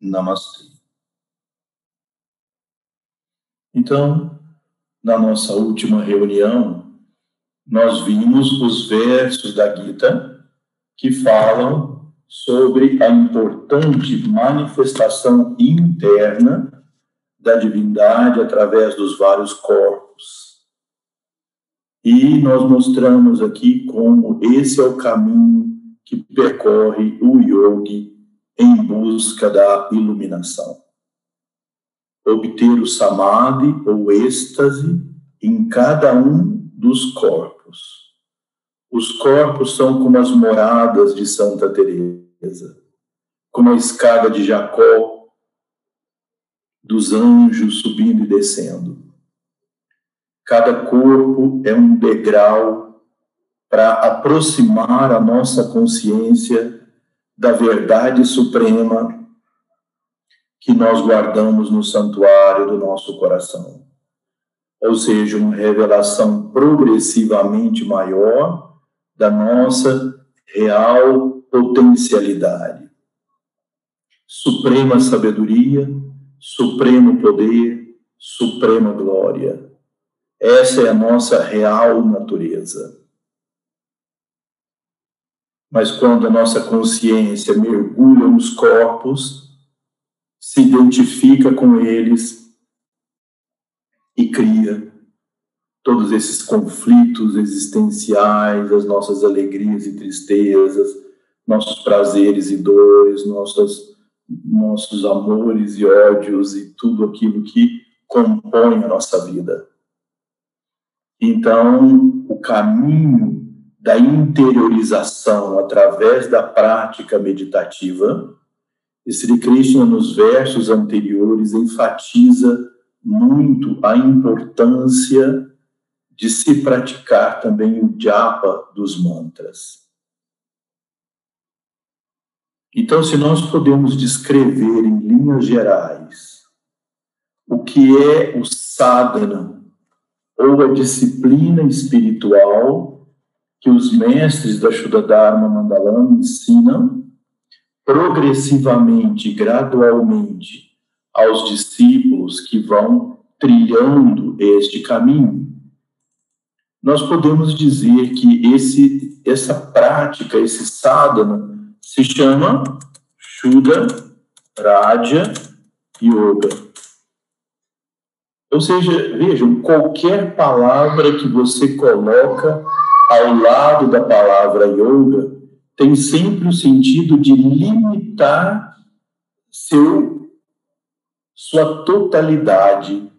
Namastê. Então, na nossa última reunião, nós vimos os versos da Gita que falam sobre a importante manifestação interna da divindade através dos vários corpos. E nós mostramos aqui como esse é o caminho que percorre o yogi em busca da iluminação. Obter o samadhi ou êxtase em cada um dos corpos. Os corpos são como as moradas de Santa Teresa, como a escada de Jacó, dos anjos subindo e descendo. Cada corpo é um degrau para aproximar a nossa consciência da verdade suprema que nós guardamos no santuário do nosso coração. Ou seja, uma revelação progressivamente maior da nossa real potencialidade. Suprema sabedoria, supremo poder, suprema glória. Essa é a nossa real natureza. Mas quando a nossa consciência mergulha nos corpos, se identifica com eles e cria todos esses conflitos existenciais, as nossas alegrias e tristezas, nossos prazeres e dores, nossos, nossos amores e ódios e tudo aquilo que compõe a nossa vida. Então, o caminho da interiorização através da prática meditativa, e Sri Krishna, nos versos anteriores, enfatiza muito a importância de se praticar também o japa dos mantras. Então, se nós podemos descrever em linhas gerais o que é o sadhana, ou a disciplina espiritual que os mestres da Shuddha Dharma Mandalama ensinam progressivamente, gradualmente, aos discípulos que vão trilhando este caminho. Nós podemos dizer que esse, essa prática, esse sadhana, se chama Shuddha Raja Yoga. Ou seja, vejam, qualquer palavra que você coloca ao lado da palavra yoga, tem sempre o sentido de limitar seu, sua totalidade.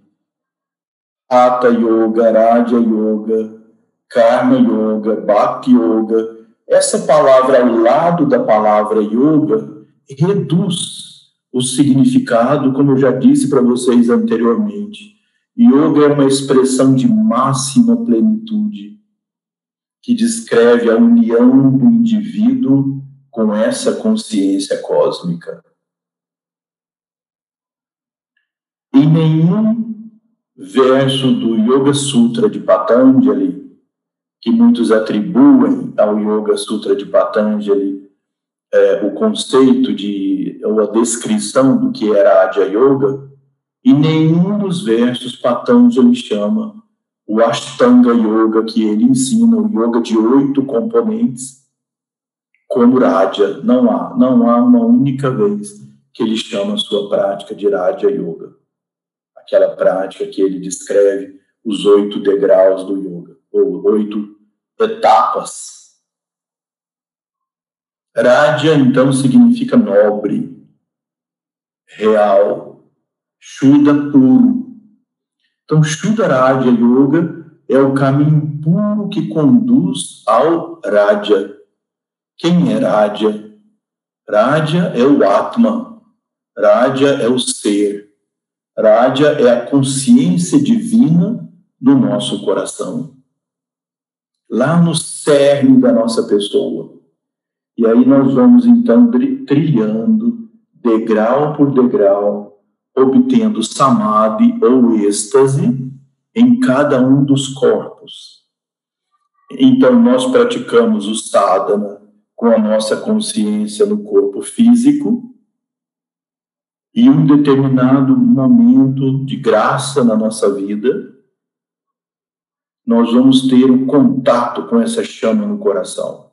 Hatha Yoga, Raja Yoga, Karma Yoga, Bhakti Yoga. Essa palavra ao lado da palavra yoga reduz o significado, como eu já disse para vocês anteriormente. Yoga é uma expressão de máxima plenitude que descreve a união do indivíduo com essa consciência cósmica. Em nenhum verso do Yoga Sutra de Patanjali, que muitos atribuem ao Yoga Sutra de Patanjali é, o conceito de, ou a descrição do que era Adya Yoga, em nenhum dos versos Patanjali chama o Ashtanga Yoga que ele ensina, o yoga de oito componentes, como Raja. Não há, não há uma única vez que ele chama sua prática de Raja Yoga. Aquela prática que ele descreve os oito degraus do yoga, ou oito etapas. Raja, então, significa nobre, real, Shuddha puro, então, Shuddha Yoga é o caminho puro que conduz ao Raja. Quem é Raja? Raja é o Atma. Raja é o ser. Raja é a consciência divina do nosso coração. Lá no cerne da nossa pessoa. E aí nós vamos então trilhando, degrau por degrau, obtendo samadhi ou êxtase em cada um dos corpos. Então, nós praticamos o sadhana com a nossa consciência no corpo físico, e um determinado momento de graça na nossa vida, nós vamos ter um contato com essa chama no coração.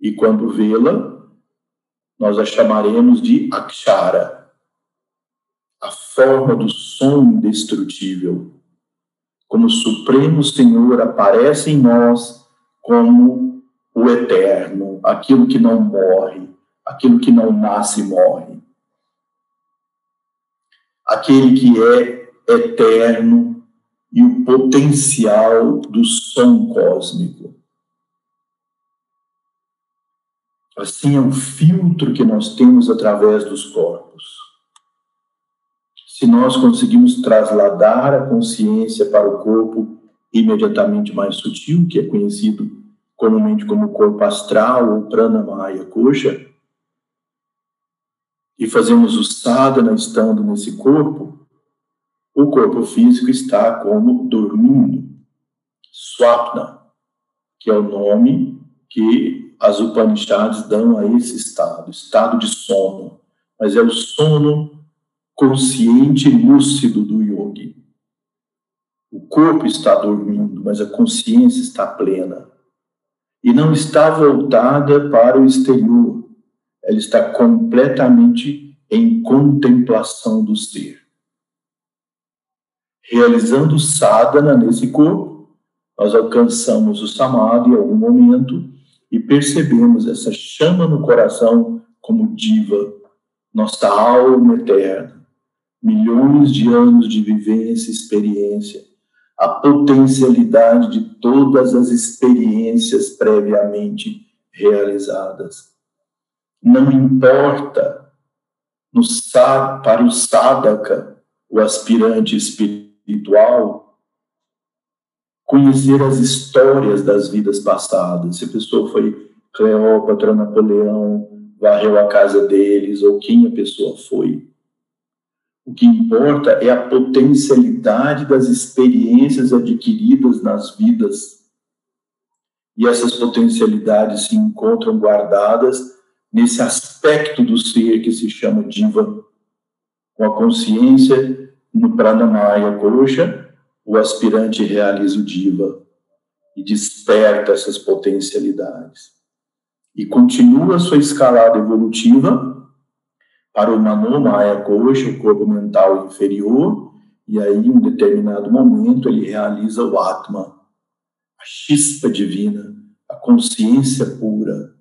E quando vê-la, nós a chamaremos de Akshara, a forma do som indestrutível. Como o Supremo Senhor aparece em nós como o eterno, aquilo que não morre, aquilo que não nasce e morre. Aquele que é eterno e o potencial do som cósmico. Assim é o filtro que nós temos através dos corpos. Se nós conseguimos trasladar a consciência para o corpo imediatamente mais sutil, que é conhecido comumente como corpo astral ou pranamaya kosha, e fazemos o sadhana estando nesse corpo, o corpo físico está como dormindo. Swapna, que é o nome que as Upanishads dão a esse estado, estado de sono. Mas é o sono consciente lúcido do yogi. O corpo está dormindo, mas a consciência está plena. E não está voltada para o exterior. Ela está completamente em contemplação do ser realizando sadhana nesse corpo, nós alcançamos o samadhi em algum momento e percebemos essa chama no coração como diva, nossa alma eterna, milhões de anos de vivência e experiência, a potencialidade de todas as experiências previamente realizadas. Não importa no, para o sadhaka, o aspirante espiritual, conhecer as histórias das vidas passadas. Se a pessoa foi Cleópatra, Napoleão, varreu a casa deles, ou quem a pessoa foi. O que importa é a potencialidade das experiências adquiridas nas vidas. E essas potencialidades se encontram guardadas nesse aspecto do ser que se chama diva, com a consciência no Pranamaya Kosha, o aspirante realiza o Diva e desperta essas potencialidades. E continua sua escalada evolutiva para o Manomaya Kosha, o corpo mental inferior, e aí, em um determinado momento, ele realiza o Atma, a chispa divina, a consciência pura,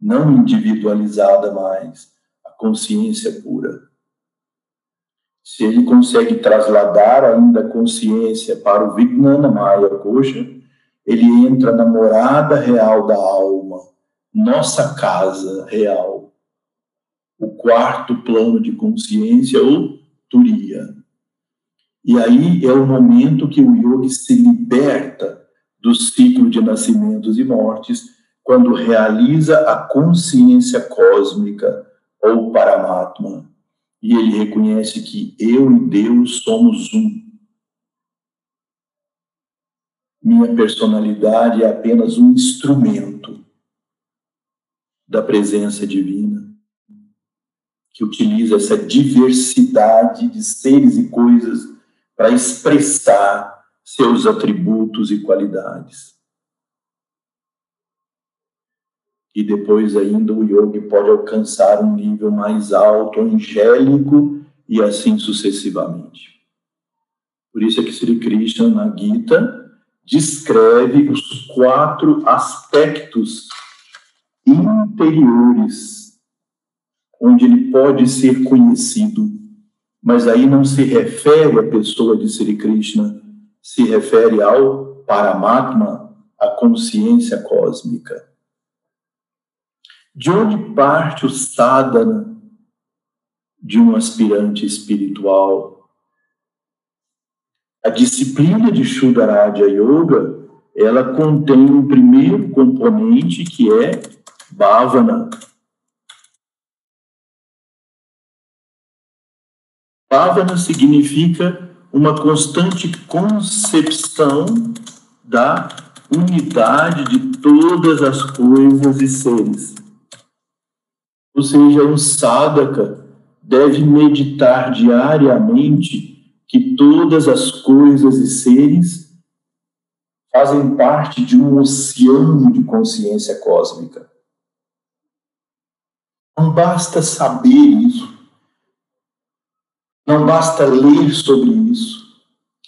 não individualizada mais, a consciência pura. Se ele consegue trasladar ainda a consciência para o Vijnana Maya Kosha, ele entra na morada real da alma, nossa casa real, o quarto plano de consciência, ou Turiya. E aí é o momento que o yogi se liberta do ciclo de nascimentos e mortes, quando realiza a consciência cósmica, ou Paramatma e ele reconhece que eu e Deus somos um. Minha personalidade é apenas um instrumento da presença divina, que utiliza essa diversidade de seres e coisas para expressar seus atributos e qualidades. e depois ainda o yogi pode alcançar um nível mais alto, angélico, e assim sucessivamente. Por isso é que Sri Krishna, na Gita, descreve os quatro aspectos interiores onde ele pode ser conhecido, mas aí não se refere à pessoa de Sri Krishna, se refere ao Paramatma, a consciência cósmica. De onde parte o sadhana de um aspirante espiritual? A disciplina de Shuddharaja Yoga, ela contém um primeiro componente que é bhavana. Bhavana significa uma constante concepção da unidade de todas as coisas e seres ou seja, um sadhaka, deve meditar diariamente que todas as coisas e seres fazem parte de um oceano de consciência cósmica. Não basta saber isso, não basta ler sobre isso,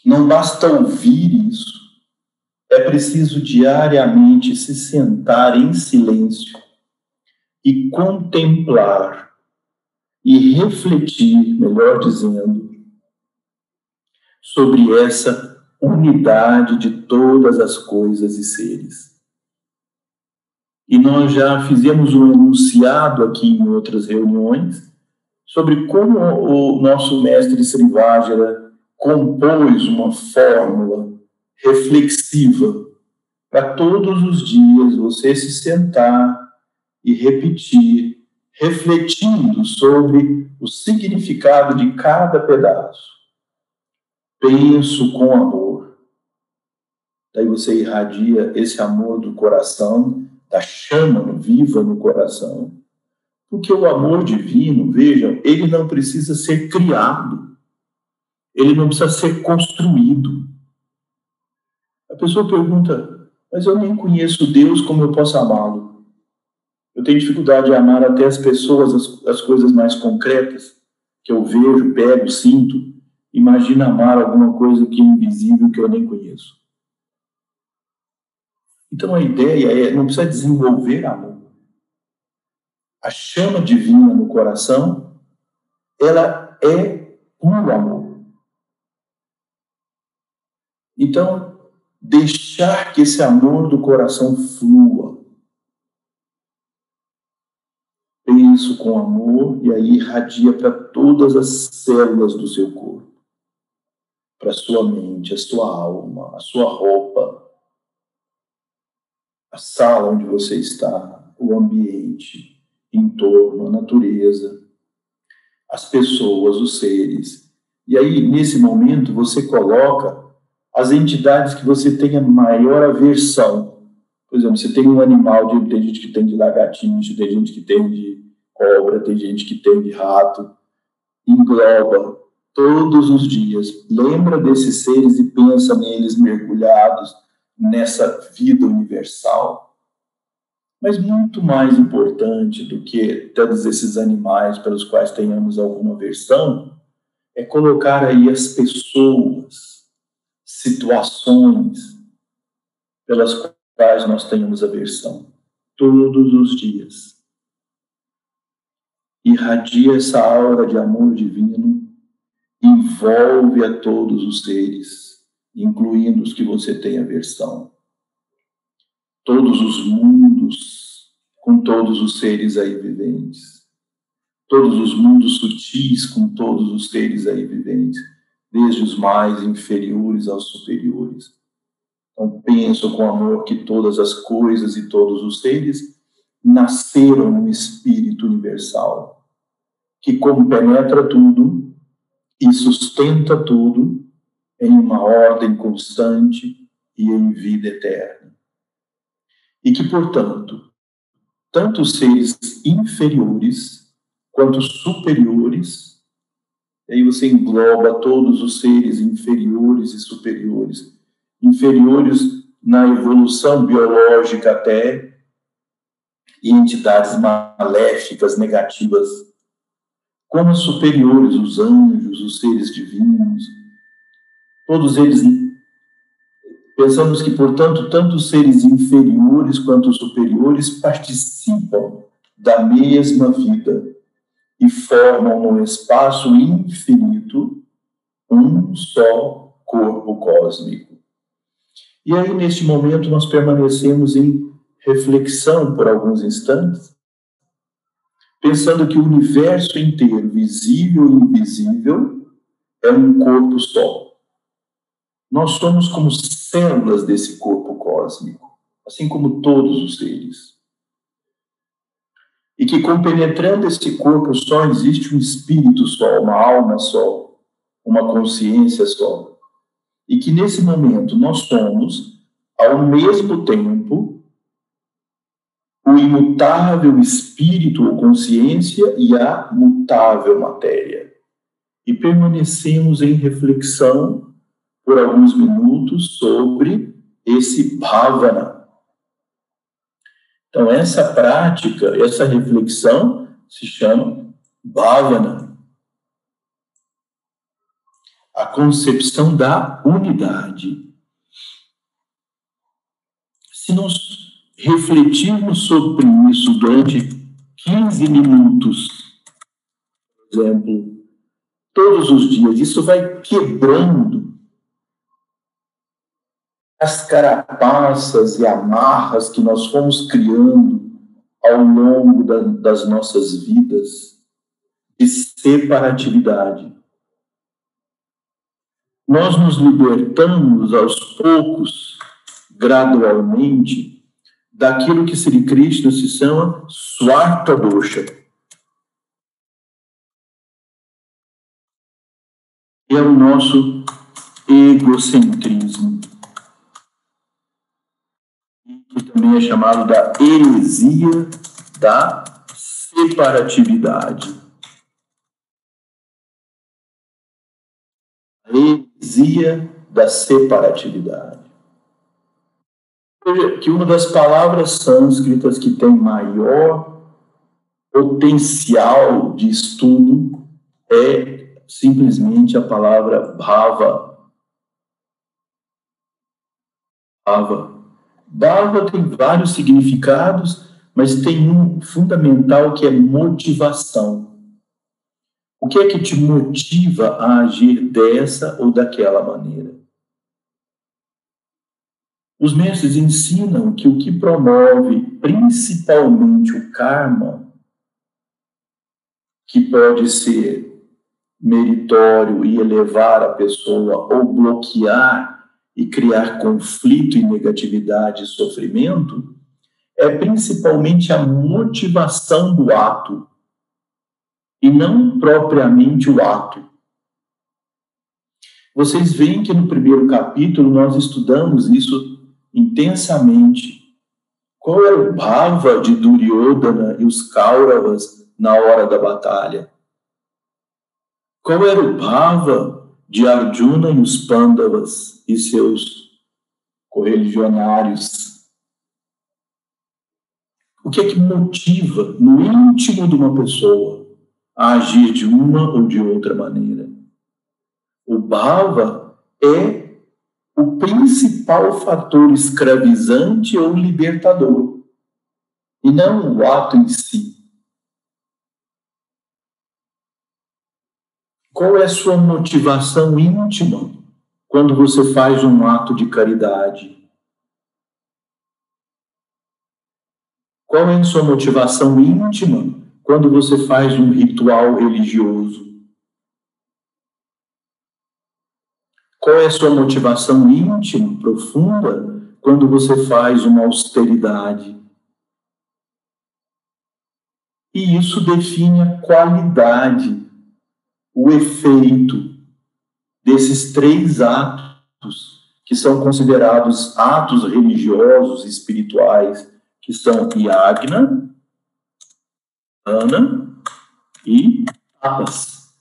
não basta ouvir isso. É preciso diariamente se sentar em silêncio e contemplar e refletir, melhor dizendo, sobre essa unidade de todas as coisas e seres. E nós já fizemos um enunciado aqui em outras reuniões sobre como o nosso mestre Srivajra compôs uma fórmula reflexiva para todos os dias você se sentar e repetir, refletindo sobre o significado de cada pedaço. Penso com amor. Daí você irradia esse amor do coração, da chama viva no coração. Porque o amor divino, vejam, ele não precisa ser criado. Ele não precisa ser construído. A pessoa pergunta, mas eu nem conheço Deus, como eu posso amá-lo? Eu tenho dificuldade de amar até as pessoas, as, as coisas mais concretas, que eu vejo, pego, sinto. Imagina amar alguma coisa que é invisível, que eu nem conheço. Então a ideia é, não precisa desenvolver amor. A chama divina no coração, ela é puro amor. Então, deixar que esse amor do coração flua, penso com amor e aí irradia para todas as células do seu corpo, para a sua mente, a sua alma, a sua roupa, a sala onde você está, o ambiente, em torno, a natureza, as pessoas, os seres. E aí, nesse momento, você coloca as entidades que você tenha maior aversão por exemplo, você tem um animal, de, tem gente que tem de lagartixa, tem gente que tem de cobra, tem gente que tem de rato. Engloba todos os dias. Lembra desses seres e pensa neles mergulhados nessa vida universal. Mas muito mais importante do que todos esses animais pelos quais tenhamos alguma aversão, é colocar aí as pessoas, situações pelas quais nós tenhamos aversão todos os dias. Irradia essa aura de amor divino, envolve a todos os seres, incluindo os que você tem aversão. Todos os mundos, com todos os seres aí viventes. Todos os mundos sutis, com todos os seres aí viventes, desde os mais inferiores aos superiores então, penso com amor que todas as coisas e todos os seres nasceram no Espírito Universal, que compenetra tudo e sustenta tudo em uma ordem constante e em vida eterna. E que, portanto, tanto os seres inferiores quanto superiores, aí você engloba todos os seres inferiores e superiores. Inferiores na evolução biológica até, e entidades maléficas, negativas, como superiores, os anjos, os seres divinos, todos eles pensamos que, portanto, tanto seres inferiores quanto superiores participam da mesma vida e formam no espaço infinito um só corpo cósmico. E aí, neste momento, nós permanecemos em reflexão por alguns instantes, pensando que o universo inteiro, visível e invisível, é um corpo só. Nós somos como células desse corpo cósmico, assim como todos os seres. E que, compenetrando esse corpo só, existe um espírito só, uma alma só, uma consciência só e que nesse momento nós somos, ao mesmo tempo, o imutável espírito ou consciência e a mutável matéria. E permanecemos em reflexão por alguns minutos sobre esse bhavana. Então, essa prática, essa reflexão se chama bhavana. A concepção da unidade. Se nós refletirmos sobre isso durante 15 minutos, por exemplo, todos os dias, isso vai quebrando as carapaças e amarras que nós fomos criando ao longo da, das nossas vidas de separatividade. Nós nos libertamos aos poucos, gradualmente, daquilo que Sri Krishna se chama Swarta Dosha. É o nosso egocentrismo, chamado da heresia da separatividade. A heresia da separatividade que uma das palavras sânscritas que tem maior potencial de estudo é simplesmente a palavra bhava. Bhava. Bhava tem vários significados, mas tem um fundamental que é motivação. O que é que te motiva a agir dessa ou daquela maneira? Os mestres ensinam que o que promove principalmente o karma, que pode ser meritório e elevar a pessoa, ou bloquear e criar conflito e negatividade e sofrimento, é principalmente a motivação do ato, e não propriamente o ato. Vocês veem que no primeiro capítulo nós estudamos isso intensamente qual era o bhava de Duryodhana e os Kauravas na hora da batalha. Qual era o bhava de Arjuna e os Pandavas e seus correligionários. O que é que motiva no íntimo de uma pessoa a agir de uma ou de outra maneira? O bhava é o principal fator escravizante ou libertador, e não o ato em si. Qual é a sua motivação íntima quando você faz um ato de caridade? Qual é a sua motivação íntima quando você faz um ritual religioso? Qual é a sua motivação íntima, profunda, quando você faz uma austeridade? E isso define a qualidade, o efeito desses três atos que são considerados atos religiosos espirituais, que são Yagna, Ana e Tapas.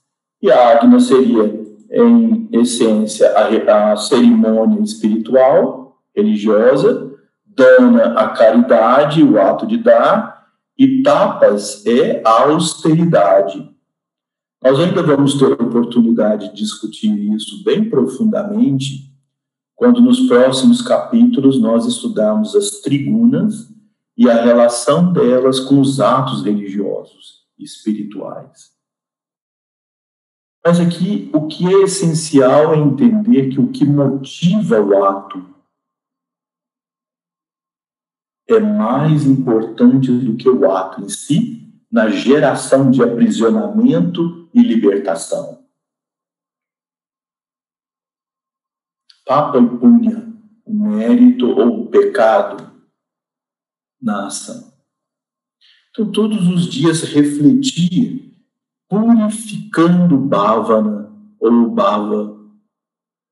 Yagna seria em essência, a, a cerimônia espiritual, religiosa, dana a caridade, o ato de dar, e tapas é a austeridade. Nós ainda vamos ter a oportunidade de discutir isso bem profundamente quando nos próximos capítulos nós estudarmos as trigunas e a relação delas com os atos religiosos e espirituais. Mas aqui o que é essencial é entender que o que motiva o ato é mais importante do que o ato em si na geração de aprisionamento e libertação. Papa e punha, o mérito ou o pecado na ação. Então, todos os dias refletir purificando bhavana ou bhava,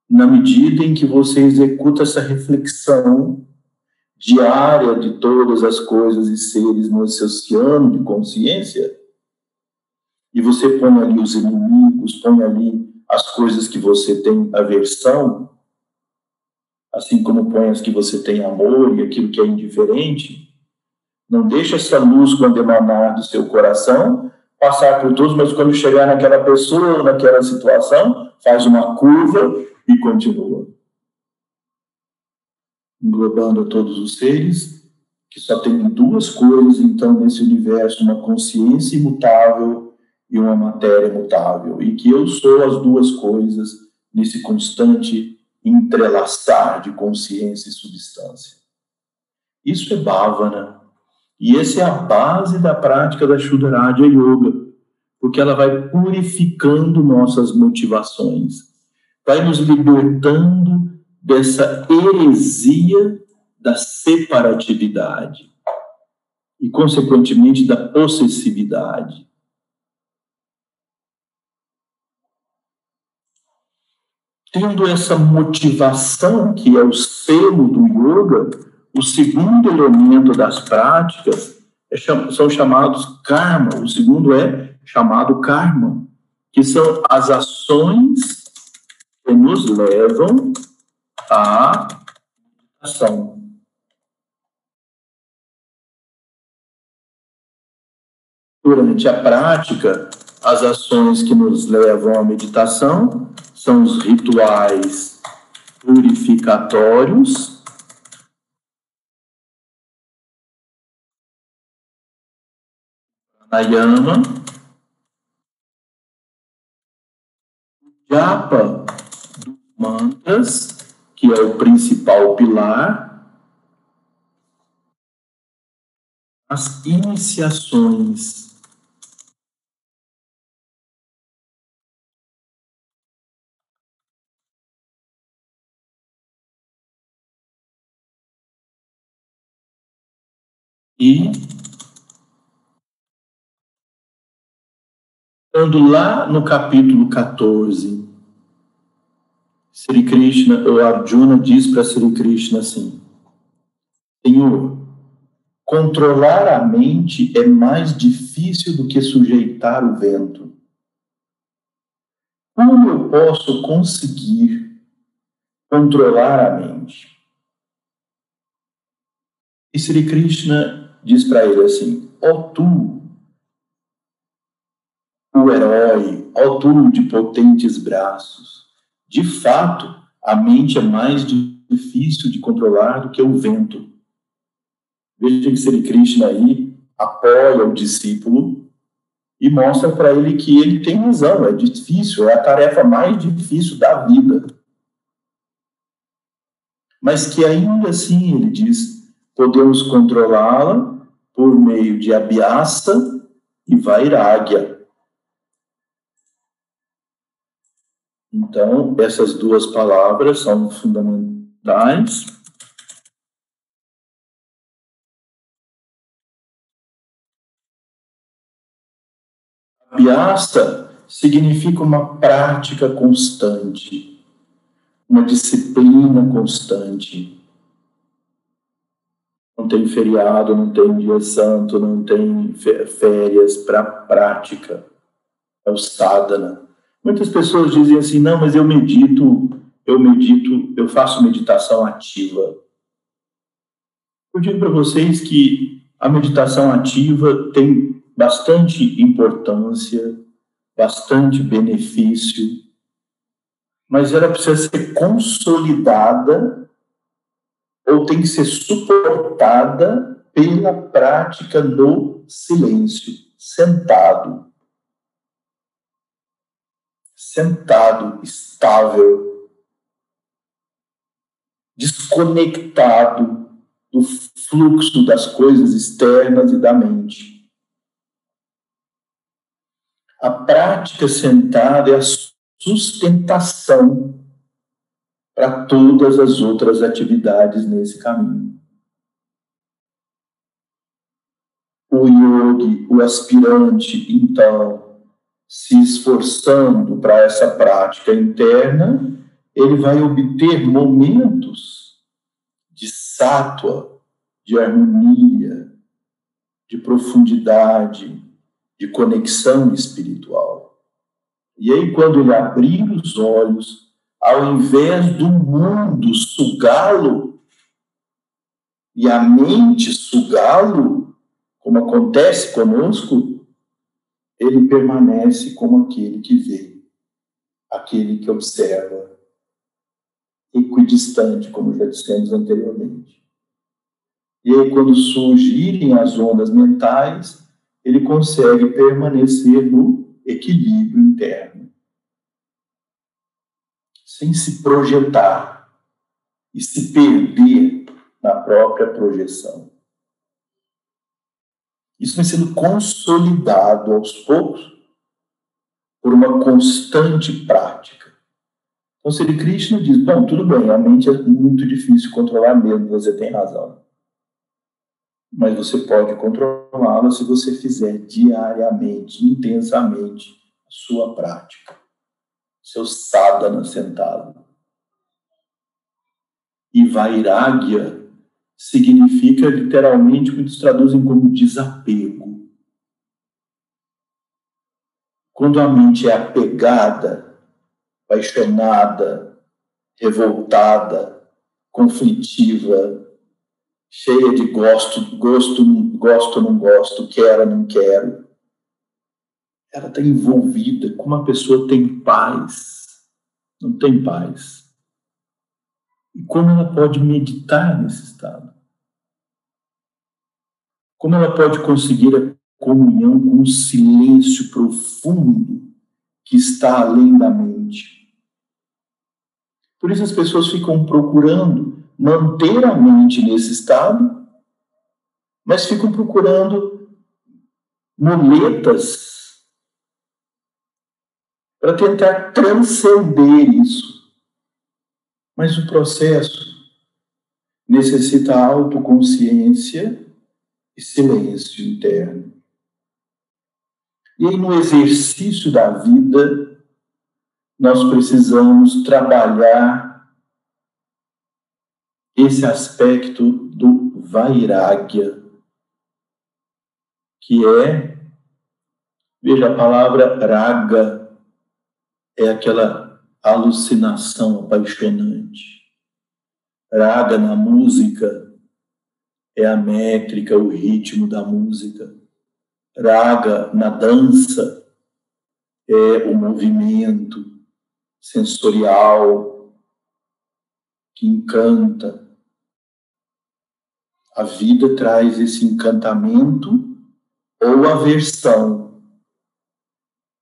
na medida em que você executa essa reflexão diária de todas as coisas e seres nesse oceano de consciência, e você põe ali os inimigos, põe ali as coisas que você tem aversão, assim como põe as que você tem amor e aquilo que é indiferente, não deixa essa luz, quando emanar do seu coração, passar por todos, mas quando chegar naquela pessoa, naquela situação, faz uma curva e continua. Englobando todos os seres, que só tem duas coisas, então, nesse universo: uma consciência imutável e uma matéria mutável. E que eu sou as duas coisas nesse constante entrelaçar de consciência e substância. Isso é bhavana. E essa é a base da prática da Shuddharaja Yoga, porque ela vai purificando nossas motivações, vai nos libertando dessa heresia da separatividade e, consequentemente, da possessividade. Tendo essa motivação, que é o selo do yoga, o segundo elemento das práticas é, são chamados karma. O segundo é chamado karma, que são as ações que nos levam à ação. Durante a prática, as ações que nos levam à meditação são os rituais purificatórios Ayama, japa dos mantras, que é o principal pilar, as iniciações. E Quando lá no capítulo 14, Sri Krishna, o Arjuna diz para Sri Krishna assim: Senhor, controlar a mente é mais difícil do que sujeitar o vento. Como eu posso conseguir controlar a mente? E Sri Krishna diz para ele assim: Ó oh, tu, o herói, autor de potentes braços. De fato, a mente é mais difícil de controlar do que o vento. Veja que Sri Krishna aí apoia o discípulo e mostra para ele que ele tem razão, é difícil, é a tarefa mais difícil da vida. Mas que ainda assim, ele diz, podemos controlá-la por meio de abhyasa e vairagya, Então, essas duas palavras são fundamentais. Abhyasa significa uma prática constante, uma disciplina constante. Não tem feriado, não tem dia santo, não tem férias para prática. É o sadhana. Muitas pessoas dizem assim: não, mas eu medito, eu medito, eu faço meditação ativa. Eu digo para vocês que a meditação ativa tem bastante importância, bastante benefício, mas ela precisa ser consolidada ou tem que ser suportada pela prática do silêncio, sentado sentado, estável, desconectado do fluxo das coisas externas e da mente. A prática sentada é a sustentação para todas as outras atividades nesse caminho. O yogi, o aspirante, então, se esforçando para essa prática interna, ele vai obter momentos de sátua, de harmonia, de profundidade, de conexão espiritual. E aí, quando ele abrir os olhos, ao invés do mundo sugá-lo e a mente sugá-lo, como acontece conosco, ele permanece como aquele que vê, aquele que observa, equidistante, como já dissemos anteriormente. E aí, quando surgirem as ondas mentais, ele consegue permanecer no equilíbrio interno, sem se projetar e se perder na própria projeção. Isso vem sendo consolidado aos poucos por uma constante prática. Então, Sri Krishna diz: Bom, tudo bem, a mente é muito difícil controlar mesmo, você tem razão mas você pode controlá-la se você fizer diariamente, intensamente, a sua prática, seu sadhana sentado. E vairagya significa literalmente, muitos traduzem como desapego. Quando a mente é apegada, apaixonada, revoltada, conflitiva, cheia de gosto, gosto, gosto, não gosto, quero, não quero. Ela está envolvida. Como a pessoa tem paz? Não tem paz. E como ela pode meditar nesse estado? Como ela pode conseguir a comunhão com o silêncio profundo que está além da mente? Por isso as pessoas ficam procurando manter a mente nesse estado, mas ficam procurando muletas para tentar transcender isso. Mas o processo necessita autoconsciência e silêncio interno. E aí, no exercício da vida, nós precisamos trabalhar esse aspecto do vairagya, que é, veja a palavra raga, é aquela alucinação apaixonante. Raga na música é a métrica, o ritmo da música. Raga na dança é o movimento sensorial que encanta, a vida traz esse encantamento ou aversão,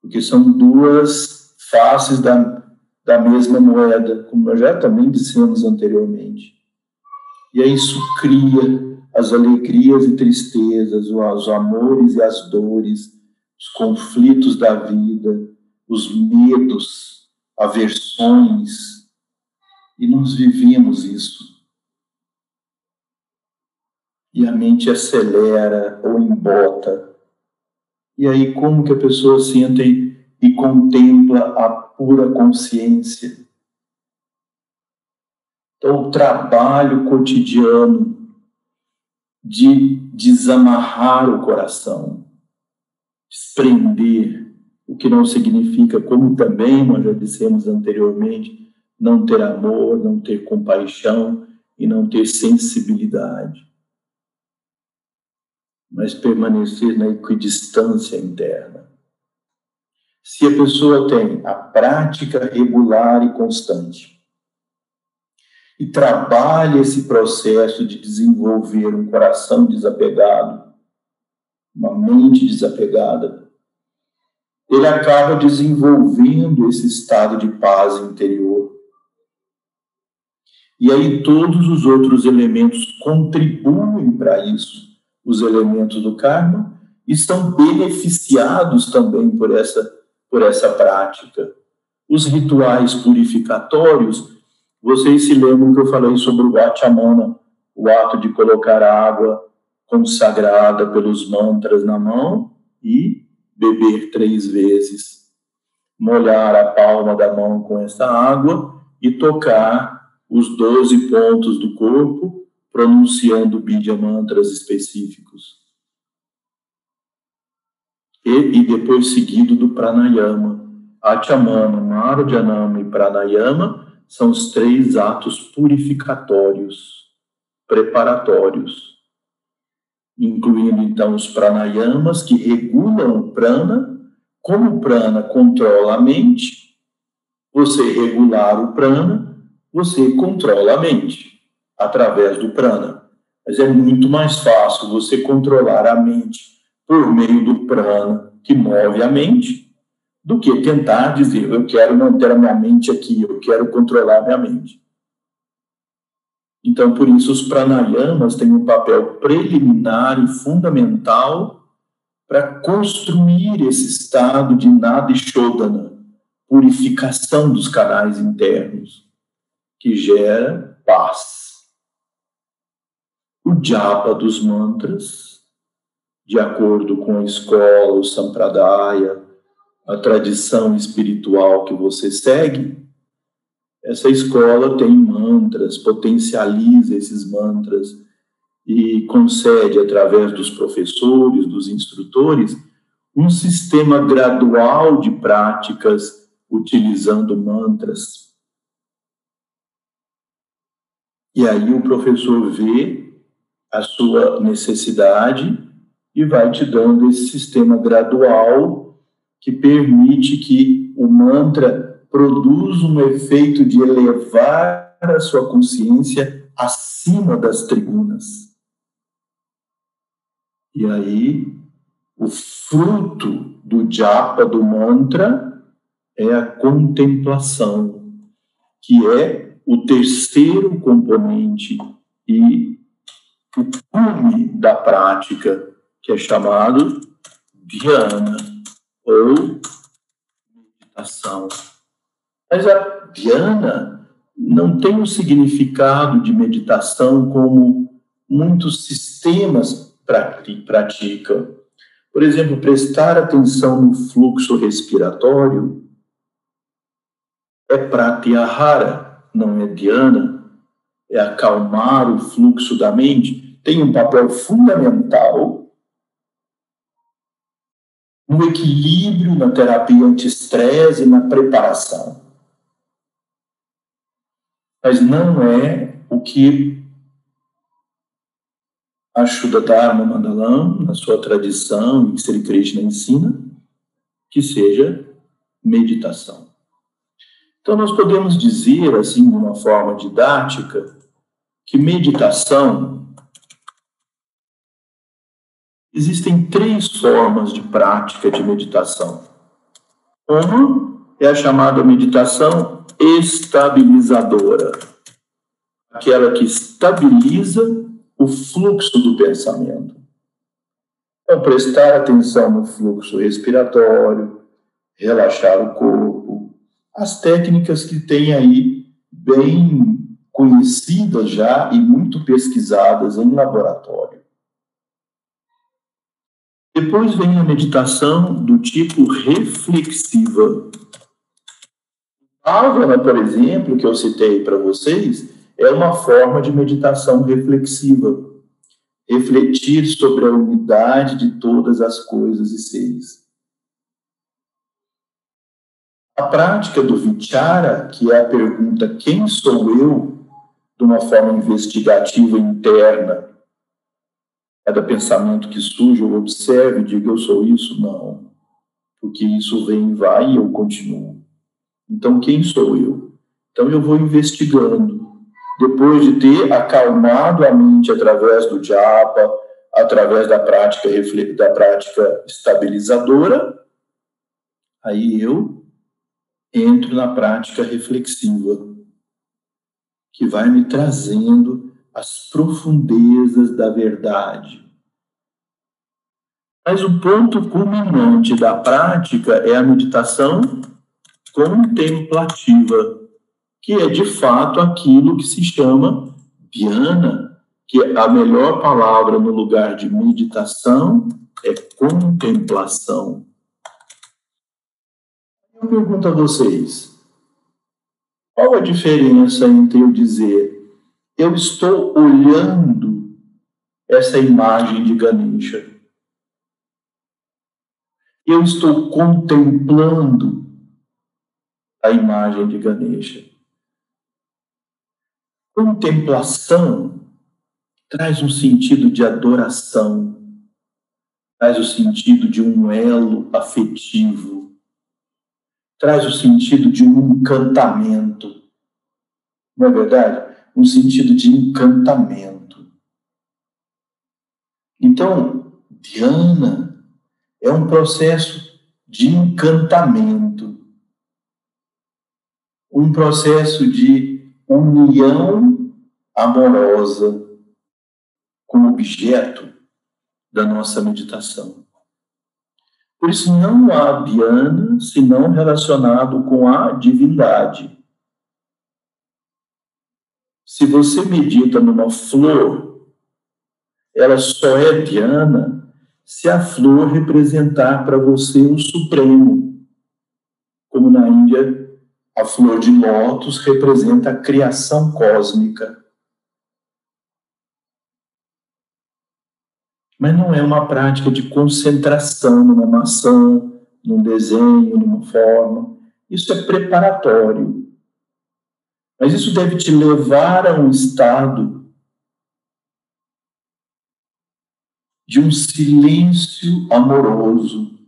porque são duas faces da, da mesma moeda, como nós já também dissemos anteriormente. E isso cria as alegrias e tristezas, os amores e as dores, os conflitos da vida, os medos, aversões. E nós vivemos isso e a mente acelera ou embota. E aí, como que a pessoa sente contempla a pura consciência? Então, o trabalho cotidiano de desamarrar o coração, desprender o que não significa, como também nós já dissemos anteriormente, não ter amor, não ter compaixão e não ter sensibilidade mas permanecer na equidistância interna. Se a pessoa tem a prática regular e constante e trabalha esse processo de desenvolver um coração desapegado, uma mente desapegada, ele acaba desenvolvendo esse estado de paz interior. E aí todos os outros elementos contribuem para isso os elementos do karma, estão beneficiados também por essa, por essa prática. Os rituais purificatórios, vocês se lembram que eu falei sobre o Achamana, o ato de colocar água consagrada pelos mantras na mão e beber três vezes. Molhar a palma da mão com essa água e tocar os doze pontos do corpo pronunciando Bidya mantras específicos. E, e depois seguido do pranayama. Achamana, Marjanama e pranayama são os três atos purificatórios, preparatórios, incluindo então os pranayamas que regulam o prana. Como o prana controla a mente, você regular o prana, você controla a mente através do prana. Mas é muito mais fácil você controlar a mente por meio do prana que move a mente do que tentar dizer eu quero manter a minha mente aqui, eu quero controlar a minha mente. Então, por isso, os pranayamas têm um papel preliminar e fundamental para construir esse estado de nada e shodana, purificação dos canais internos, que gera paz. O japa dos mantras, de acordo com a escola, o sampradaya, a tradição espiritual que você segue, essa escola tem mantras, potencializa esses mantras e concede, através dos professores, dos instrutores, um sistema gradual de práticas utilizando mantras. E aí o professor vê a sua necessidade e vai te dando esse sistema gradual que permite que o mantra produza um efeito de elevar a sua consciência acima das tribunas. E aí, o fruto do japa, do mantra, é a contemplação, que é o terceiro componente e o cume da prática, que é chamado dhyana ou meditação. Mas a Dhyana não tem o um significado de meditação como muitos sistemas praticam. Por exemplo, prestar atenção no fluxo respiratório é pratyahara, não é dhyana, é acalmar o fluxo da mente, tem um papel fundamental no equilíbrio, na terapia anti-estresse, na preparação. Mas não é o que a Shuddha Dharma Mandalam, na sua tradição, e Sri Krishna ensina, que seja meditação. Então, nós podemos dizer, assim, de uma forma didática, que meditação Existem três formas de prática de meditação. Uma é a chamada meditação estabilizadora, aquela que estabiliza o fluxo do pensamento. Então, prestar atenção no fluxo respiratório, relaxar o corpo, as técnicas que tem aí bem conhecidas já e muito pesquisadas em laboratório. Depois vem a meditação do tipo reflexiva. Ávana, por exemplo, que eu citei para vocês, é uma forma de meditação reflexiva. Refletir sobre a unidade de todas as coisas e seres. A prática do vichara, que é a pergunta quem sou eu, de uma forma investigativa interna, Cada pensamento que surge, eu observe e diga eu sou isso? Não. Porque isso vem e vai e eu continuo. Então, quem sou eu? Então, eu vou investigando. Depois de ter acalmado a mente através do japa, através da prática, da prática estabilizadora, aí eu entro na prática reflexiva, que vai me trazendo as profundezas da verdade. Mas o ponto culminante da prática é a meditação contemplativa, que é de fato aquilo que se chama dhyana, que é a melhor palavra no lugar de meditação é contemplação. Eu pergunto a vocês: qual a diferença entre eu dizer eu estou olhando essa imagem de Ganesha. Eu estou contemplando a imagem de Ganesha. Contemplação traz um sentido de adoração, traz o sentido de um elo afetivo, traz o sentido de um encantamento. Não é verdade? Um sentido de encantamento. Então, Diana é um processo de encantamento, um processo de união amorosa como objeto da nossa meditação. Por isso, não há Dhyana senão relacionado com a divindade. Se você medita numa flor, ela só é Dhyana se a flor representar para você o Supremo. Como na Índia, a flor de lótus representa a criação cósmica. mas não é uma prática de concentração numa maçã, num desenho, numa forma. Isso é preparatório. Mas isso deve te levar a um estado de um silêncio amoroso,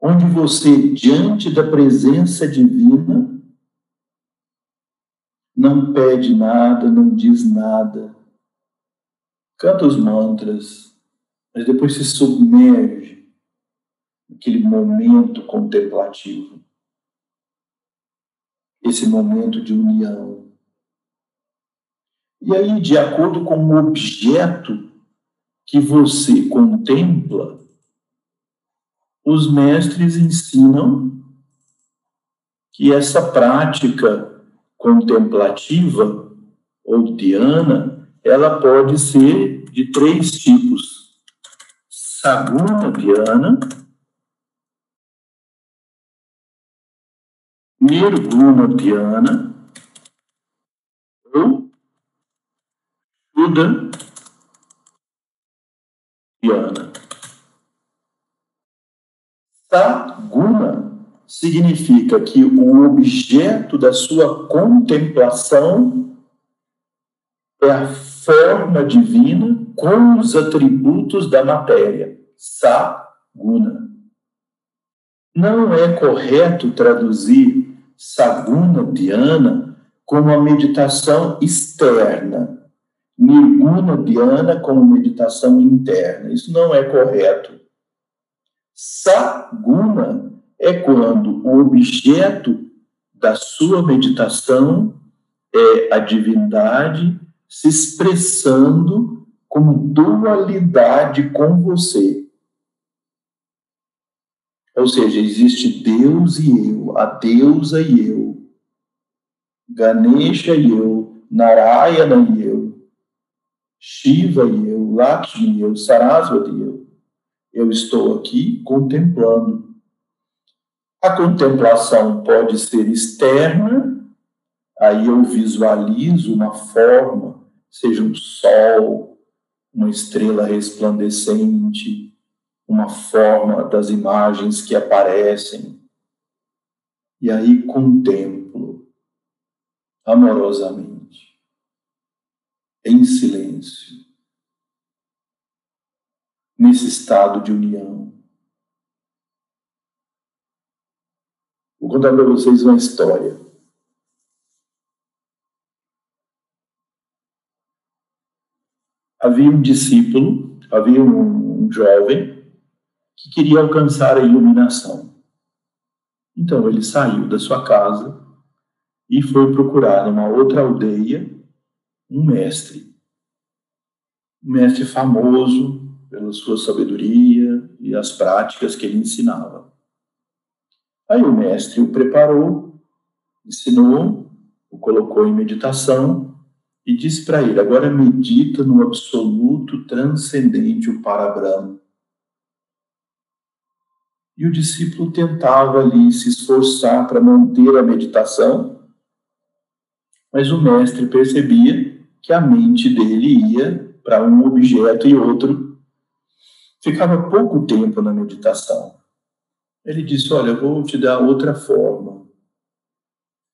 onde você, diante da presença divina, não pede nada, não diz nada, canta os mantras, mas depois se submerge naquele momento contemplativo, esse momento de união. E aí, de acordo com o objeto que você contempla, os mestres ensinam que essa prática contemplativa ou dhyana ela pode ser de três tipos: Saguna Dhyana, Nirguna Dhyana ou Shuddha Dhyana. Saguna significa que o objeto da sua contemplação é a forma divina com os atributos da matéria, saguna. Não é correto traduzir saguna dhyana como a meditação externa, nirguna dhyana como meditação interna. Isso não é correto. Saguna é quando o objeto da sua meditação é a divindade se expressando como dualidade com você. Ou seja, existe Deus e eu, a deusa e eu, Ganesha e eu, Narayana e eu, Shiva e eu, Lakshmi e eu, Saraswati e eu. Eu estou aqui contemplando. A contemplação pode ser externa, aí eu visualizo uma forma seja um sol, uma estrela resplandecente, uma forma das imagens que aparecem. E aí contemplo amorosamente, em silêncio, nesse estado de união. Vou contar para vocês uma história. havia um discípulo, havia um, jovem que queria alcançar a iluminação. Então ele saiu da sua casa e foi procurar numa outra aldeia um mestre. Um mestre famoso pela sua sabedoria e as práticas que ele ensinava. Aí o mestre o preparou, ensinou, o colocou em meditação e disse para ele: agora medita no absoluto transcendente, o Parabrahma. E o discípulo tentava ali se esforçar para manter a meditação, Mas o mestre percebia que a mente dele ia para um objeto e outro. Ficava pouco tempo na meditação. Ele disse: Olha, eu vou te dar outra forma.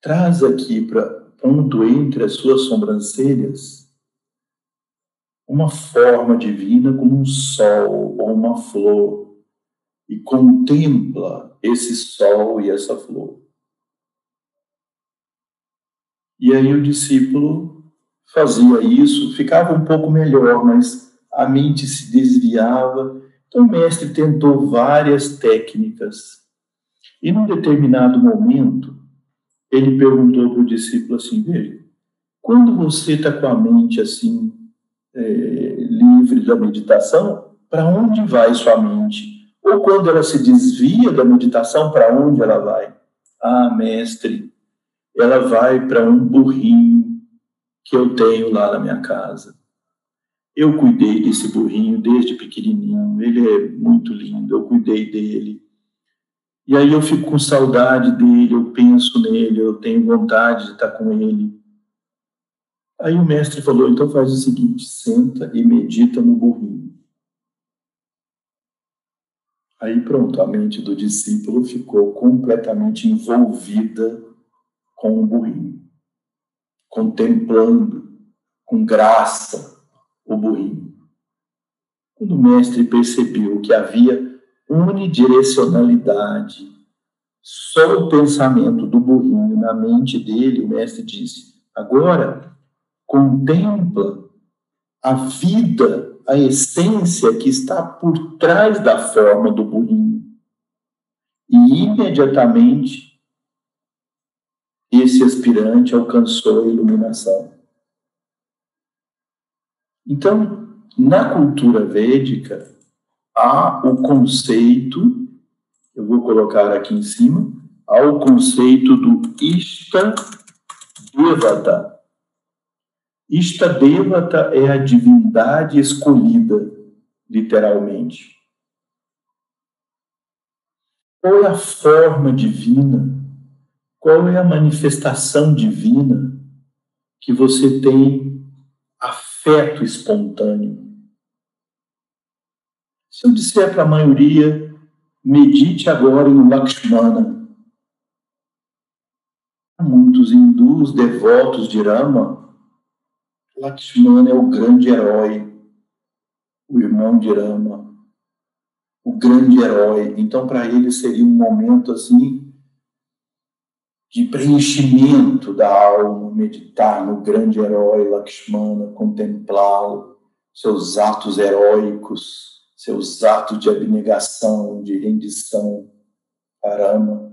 Traz aqui para ponto entre as suas sobrancelhas uma forma divina como um sol ou uma flor e contempla esse sol e essa flor. E aí o discípulo fazia isso, ficava um pouco melhor, mas a mente se desviava. Então o mestre tentou várias técnicas. E num determinado momento, ele perguntou para o discípulo assim: Veja, quando você está com a mente assim, é, livre da meditação, para onde vai sua mente? Ou quando ela se desvia da meditação, para onde ela vai? Ah, mestre, ela vai para um burrinho que eu tenho lá na minha casa. Eu cuidei desse burrinho desde pequenininho, ele é muito lindo, eu cuidei dele. E aí eu fico com saudade dele, eu penso nele, eu tenho vontade de estar com ele. Aí o mestre falou: então faz o seguinte, senta e medita no burrinho. Aí pronto, a mente do discípulo ficou completamente envolvida com o burrinho, contemplando com graça o burrinho. Quando o mestre percebeu que havia unidirecionalidade, só o pensamento do burrinho na mente dele, o mestre disse: agora contempla a vida, a essência que está por trás da forma do burrinho. E imediatamente esse aspirante alcançou a iluminação. Então, na cultura védica, há o conceito, eu vou colocar aqui em cima, há o conceito do Ishta Devata. Ishta Devata é a divindade escolhida, literalmente. Qual é a forma divina qual é a manifestação divina que você tem afeto espontâneo? Se eu disser para a maioria, medite agora em Lakshmana. Muitos hindus devotos de Rama, Lakshmana é o grande herói, o irmão de Rama, o grande herói. Então, para ele seria um momento assim de preenchimento da alma, meditar no grande herói Lakshmana, contemplá-lo, seus atos heróicos, seus atos de abnegação, de rendição para Ama.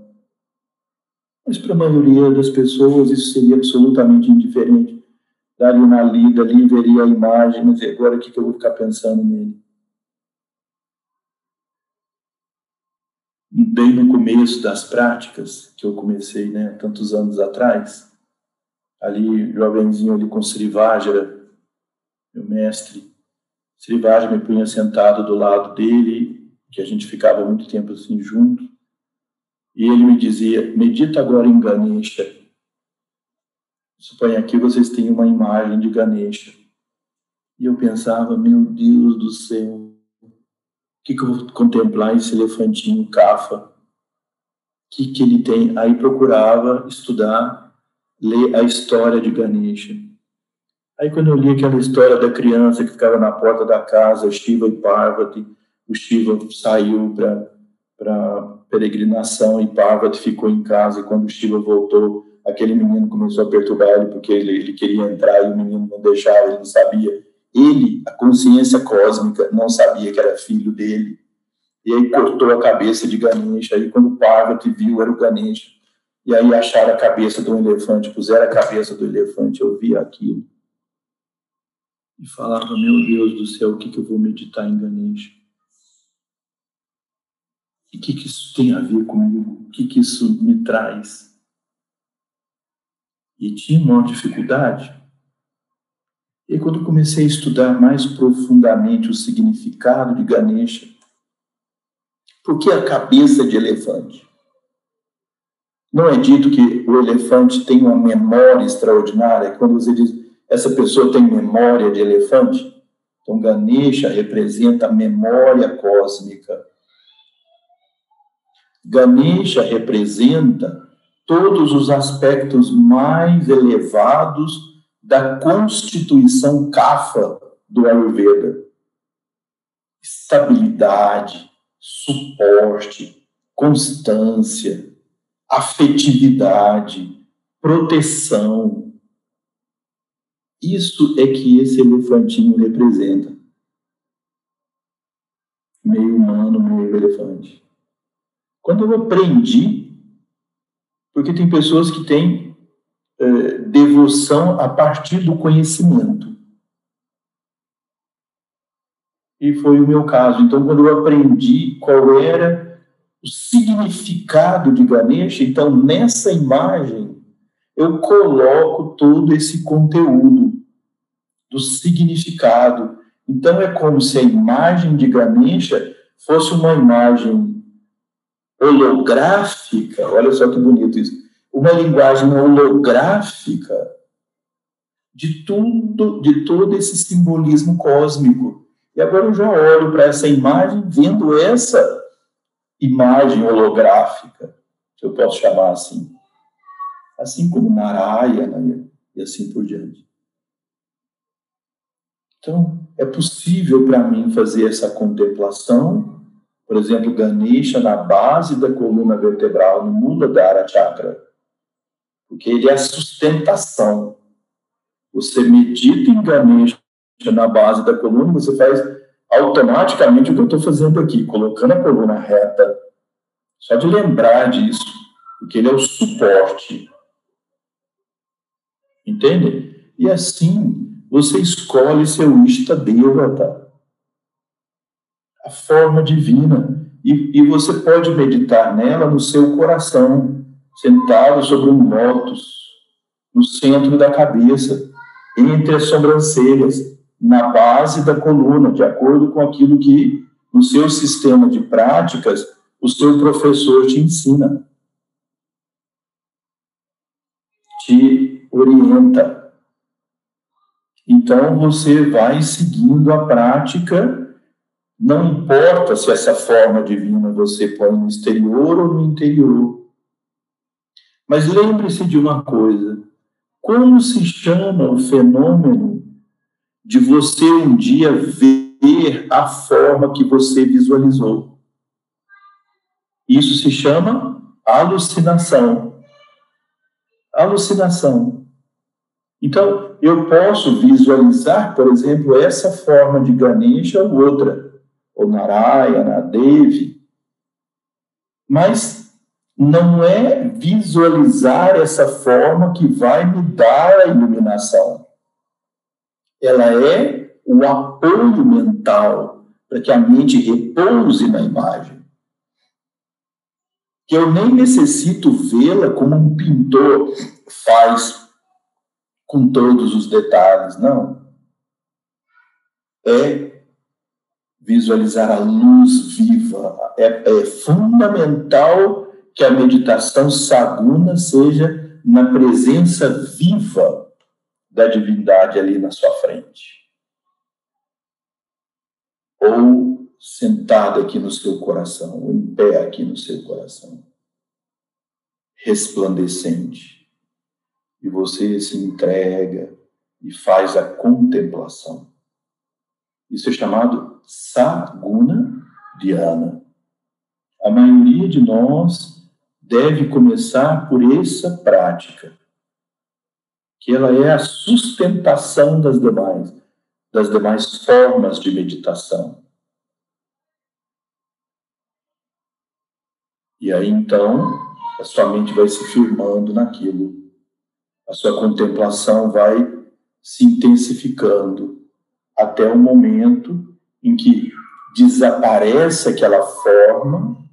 Mas para a maioria das pessoas isso seria absolutamente indiferente. Daria uma lida ali, veria a imagem, mas agora o que eu vou ficar pensando nele? bem no começo das práticas que eu comecei, né, tantos anos atrás, ali jovenzinho ali com Srivajra, meu mestre, Srivajra me punha sentado do lado dele, que a gente ficava muito tempo assim junto, e ele me dizia: medita agora em Ganesha. Suponha aqui vocês têm uma imagem de Ganesha. E eu pensava, meu Deus do céu, que, que eu vou contemplar esse elefantinho cafa? O que, que ele tem? Aí procurava estudar, ler a história de Ganesha. Aí quando eu li aquela história da criança que ficava na porta da casa, Shiva e Parvati, o Shiva saiu para peregrinação e Parvati ficou em casa e quando o Shiva voltou, aquele menino começou a perturbar ele porque ele, ele queria entrar e o menino não deixava, ele não sabia ele, a consciência cósmica, não sabia que era filho dele. E aí cortou a cabeça de Ganesha. Aí, quando Parvati viu, era o Ganesha. E aí acharam a cabeça do elefante, puseram a cabeça do elefante. Eu via aquilo. E falava: Meu Deus do céu, o que, que eu vou meditar em Ganesha? E o que, que isso tem a ver comigo? O que, que isso me traz? E tinha uma dificuldade e quando comecei a estudar mais profundamente o significado de Ganesha, por que a cabeça de elefante? Não é dito que o elefante tem uma memória extraordinária? Quando você diz, essa pessoa tem memória de elefante? Então, Ganesha representa a memória cósmica. Ganesha representa todos os aspectos mais elevados da constituição kafa do Ayurveda. Estabilidade, suporte, constância, afetividade, proteção. Isso é que esse elefantinho representa. Meio humano, meio elefante. Quando eu aprendi porque tem pessoas que têm é, devoção a partir do conhecimento. E foi o meu caso. Então, quando eu aprendi qual era o significado de Ganesha, então nessa imagem eu coloco todo esse conteúdo do significado. Então é como se a imagem de Ganesha fosse uma imagem holográfica, olha só que bonito isso, uma linguagem holográfica de tudo, de todo esse simbolismo cósmico. E agora eu já olho para essa imagem, vendo essa imagem holográfica, se eu posso chamar assim, assim como Narayana e assim por diante. Então, é possível para mim fazer essa contemplação por exemplo, Ganesha na base da coluna vertebral, no Muladhara Chakra, porque ele é a sustentação. Você medita em Ganesha na base da coluna, você faz automaticamente o que eu estou fazendo aqui, colocando a coluna reta. Só de lembrar disso, porque ele é o suporte. Entende? E assim, você escolhe seu Ishta Devata a forma divina. E, e você pode meditar nela no seu coração, sentado sobre um lótus, no centro da cabeça, entre as sobrancelhas, na base da coluna, de acordo com aquilo que, no seu sistema de práticas, o seu professor te ensina, te orienta. Então, você vai seguindo a prática não importa se essa forma divina você põe no exterior ou no interior. Mas lembre-se de uma coisa: como se chama o fenômeno de você um dia ver a forma que você visualizou? Isso se chama alucinação. Alucinação. Então, eu posso visualizar, por exemplo, essa forma de Ganesha ou outra ou Narayana, Devi, mas não é visualizar essa forma que vai me dar a iluminação. Ela é o apoio mental para que a mente repouse na imagem. Que eu nem necessito vê-la como um pintor faz com todos os detalhes, não. É visualizar a luz viva. É, é fundamental que a meditação saguna seja na presença viva da divindade ali na sua frente. Ou sentado aqui no seu coração, ou em pé aqui no seu coração. Resplandecente. E você se entrega e faz a contemplação. Isso é chamado Saguna Dhyana. A maioria de nós deve começar por essa prática, que ela é a sustentação das demais, das demais formas de meditação. E aí então, a sua mente vai se firmando naquilo. A sua contemplação vai se intensificando até o momento em que desaparece aquela forma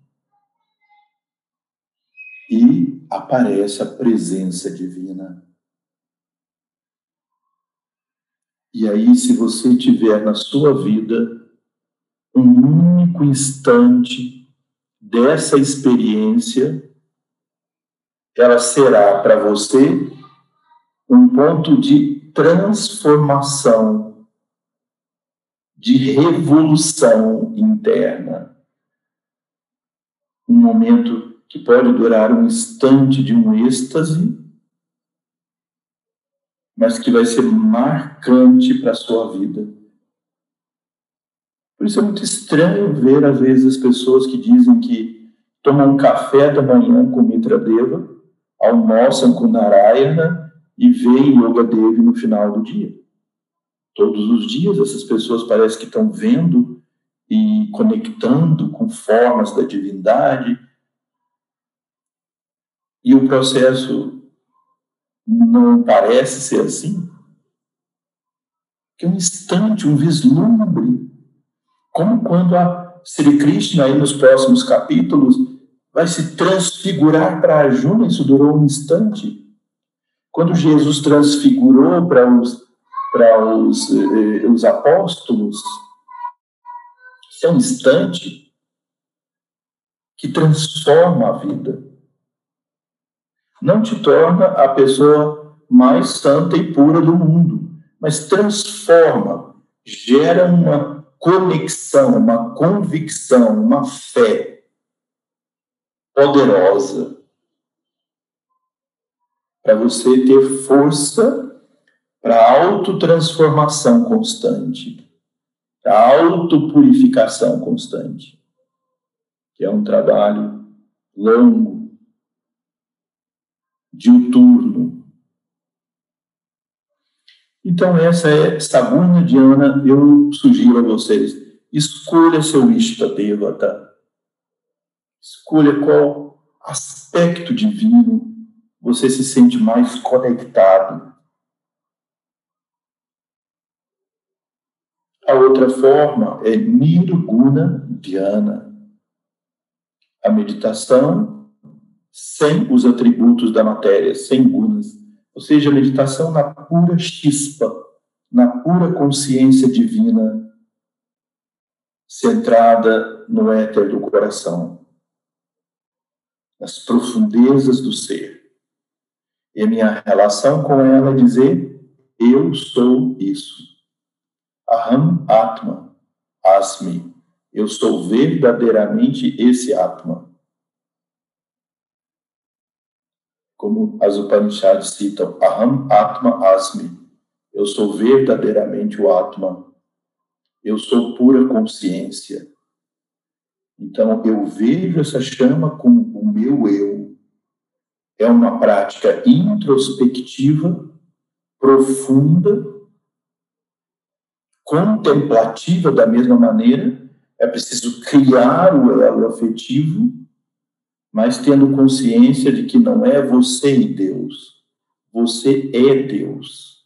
e aparece a presença divina. E aí, se você tiver na sua vida um único instante dessa experiência, ela será para você um ponto de transformação, de revolução interna. Um momento que pode durar um instante de um êxtase, mas que vai ser marcante para a sua vida. Por isso é muito estranho ver, às vezes, as pessoas que dizem que tomam café da manhã com Mitra Deva, almoçam com Narayana e veem Yoga Devi no final do dia. Todos os dias essas pessoas parecem que estão vendo e conectando com formas da divindade. E o processo não parece ser assim. Que um instante, um vislumbre. Como quando a Sri Krishna, aí nos próximos capítulos, vai se transfigurar para Arjuna, isso durou um instante. Quando Jesus transfigurou para os, para os, eh, os apóstolos, é um instante que transforma a vida. Não te torna a pessoa mais santa e pura do mundo, mas transforma, gera uma conexão, uma convicção, uma fé poderosa para você ter força para a autotransformação constante, para a autopurificação constante, que é um trabalho longo, diuturno. Então, essa é Saguna Diana. Eu sugiro a vocês: escolha seu Ishta Devata Escolha qual aspecto divino você se sente mais conectado. A outra forma é Nirguna Dhyana. A meditação sem os atributos da matéria, sem gunas. Ou seja, a meditação na pura chispa, na pura consciência divina, centrada no éter do coração nas profundezas do ser. E a minha relação com ela é dizer: eu sou isso. Aham Atma, Asmi. Eu sou verdadeiramente esse Atma. Como as Upanishads citam, Aham Atma Asmi. Eu sou verdadeiramente o Atma. Eu sou pura consciência. Então, eu vejo essa chama como o meu eu. É uma prática introspectiva, profunda, contemplativa da mesma maneira. É preciso criar o elo afetivo, mas tendo consciência de que não é você e Deus. Você é Deus.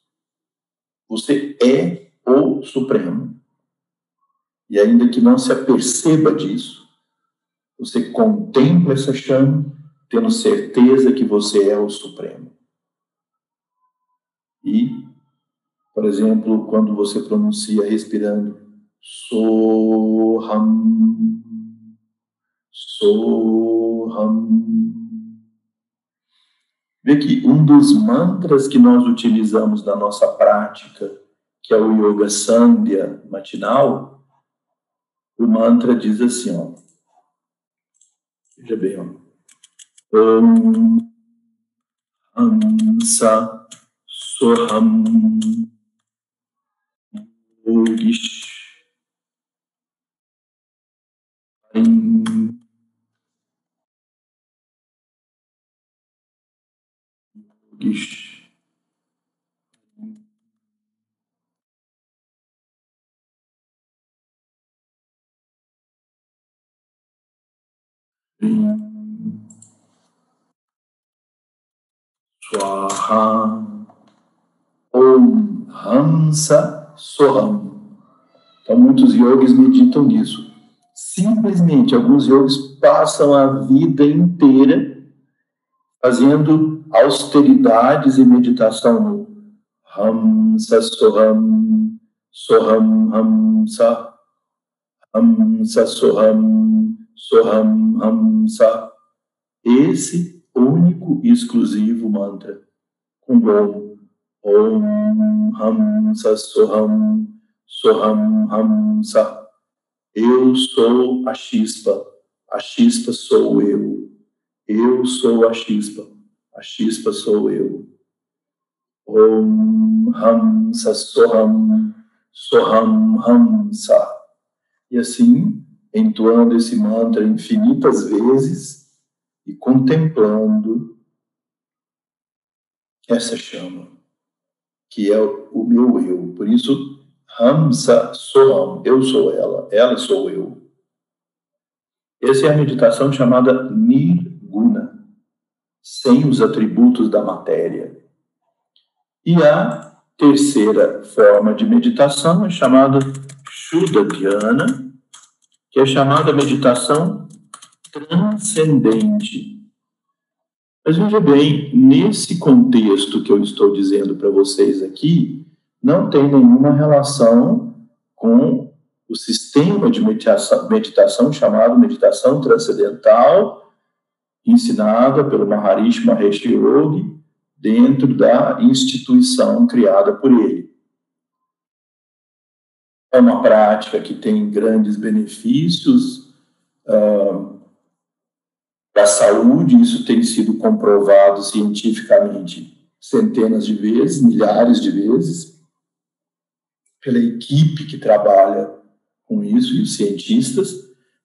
Você é o Supremo. E ainda que não se aperceba disso, você contempla essa chama, tendo certeza que você é o Supremo. E, por exemplo, quando você pronuncia respirando Soham, Soham. Vê que um dos mantras que nós utilizamos na nossa prática, que é o Yoga Sandhya matinal, o mantra diz assim, ó, Veja bem, ó. Om Hamsa Soham Yogish Yogish Swaha Om Soham. Então, muitos yogis meditam nisso. Simplesmente, alguns yogis passam a vida inteira fazendo austeridades e meditação no Hamsa Soham, Soham Hamsa, Hamsa Soham, Soham Hamsa. Esse único e exclusivo mantra, com Om. Hamsa Soham Soham Hamsa. Eu sou a chispa, a chispa sou eu. Eu sou a chispa, a chispa sou eu. Om Hamsa Soham Soham Hamsa. E assim, entoando esse mantra infinitas vezes e contemplando essa chama, que é o meu eu. Por isso, Hamsa Soham, eu sou ela, ela sou eu. Essa é a meditação chamada Nirguna, sem os atributos da matéria. E a terceira forma de meditação é chamada Shuddha Dhyana, que é chamada meditação transcendente. Mas veja bem, nesse contexto que eu estou dizendo para vocês aqui, não tem nenhuma relação com o sistema de meditação, meditação chamado meditação transcendental, ensinada pelo Maharishi Mahesh Yogi, dentro da instituição criada por ele. É uma prática que tem grandes benefícios uh, para a saúde, isso tem sido comprovado cientificamente centenas de vezes, milhares de vezes, pela equipe que trabalha com isso e os cientistas.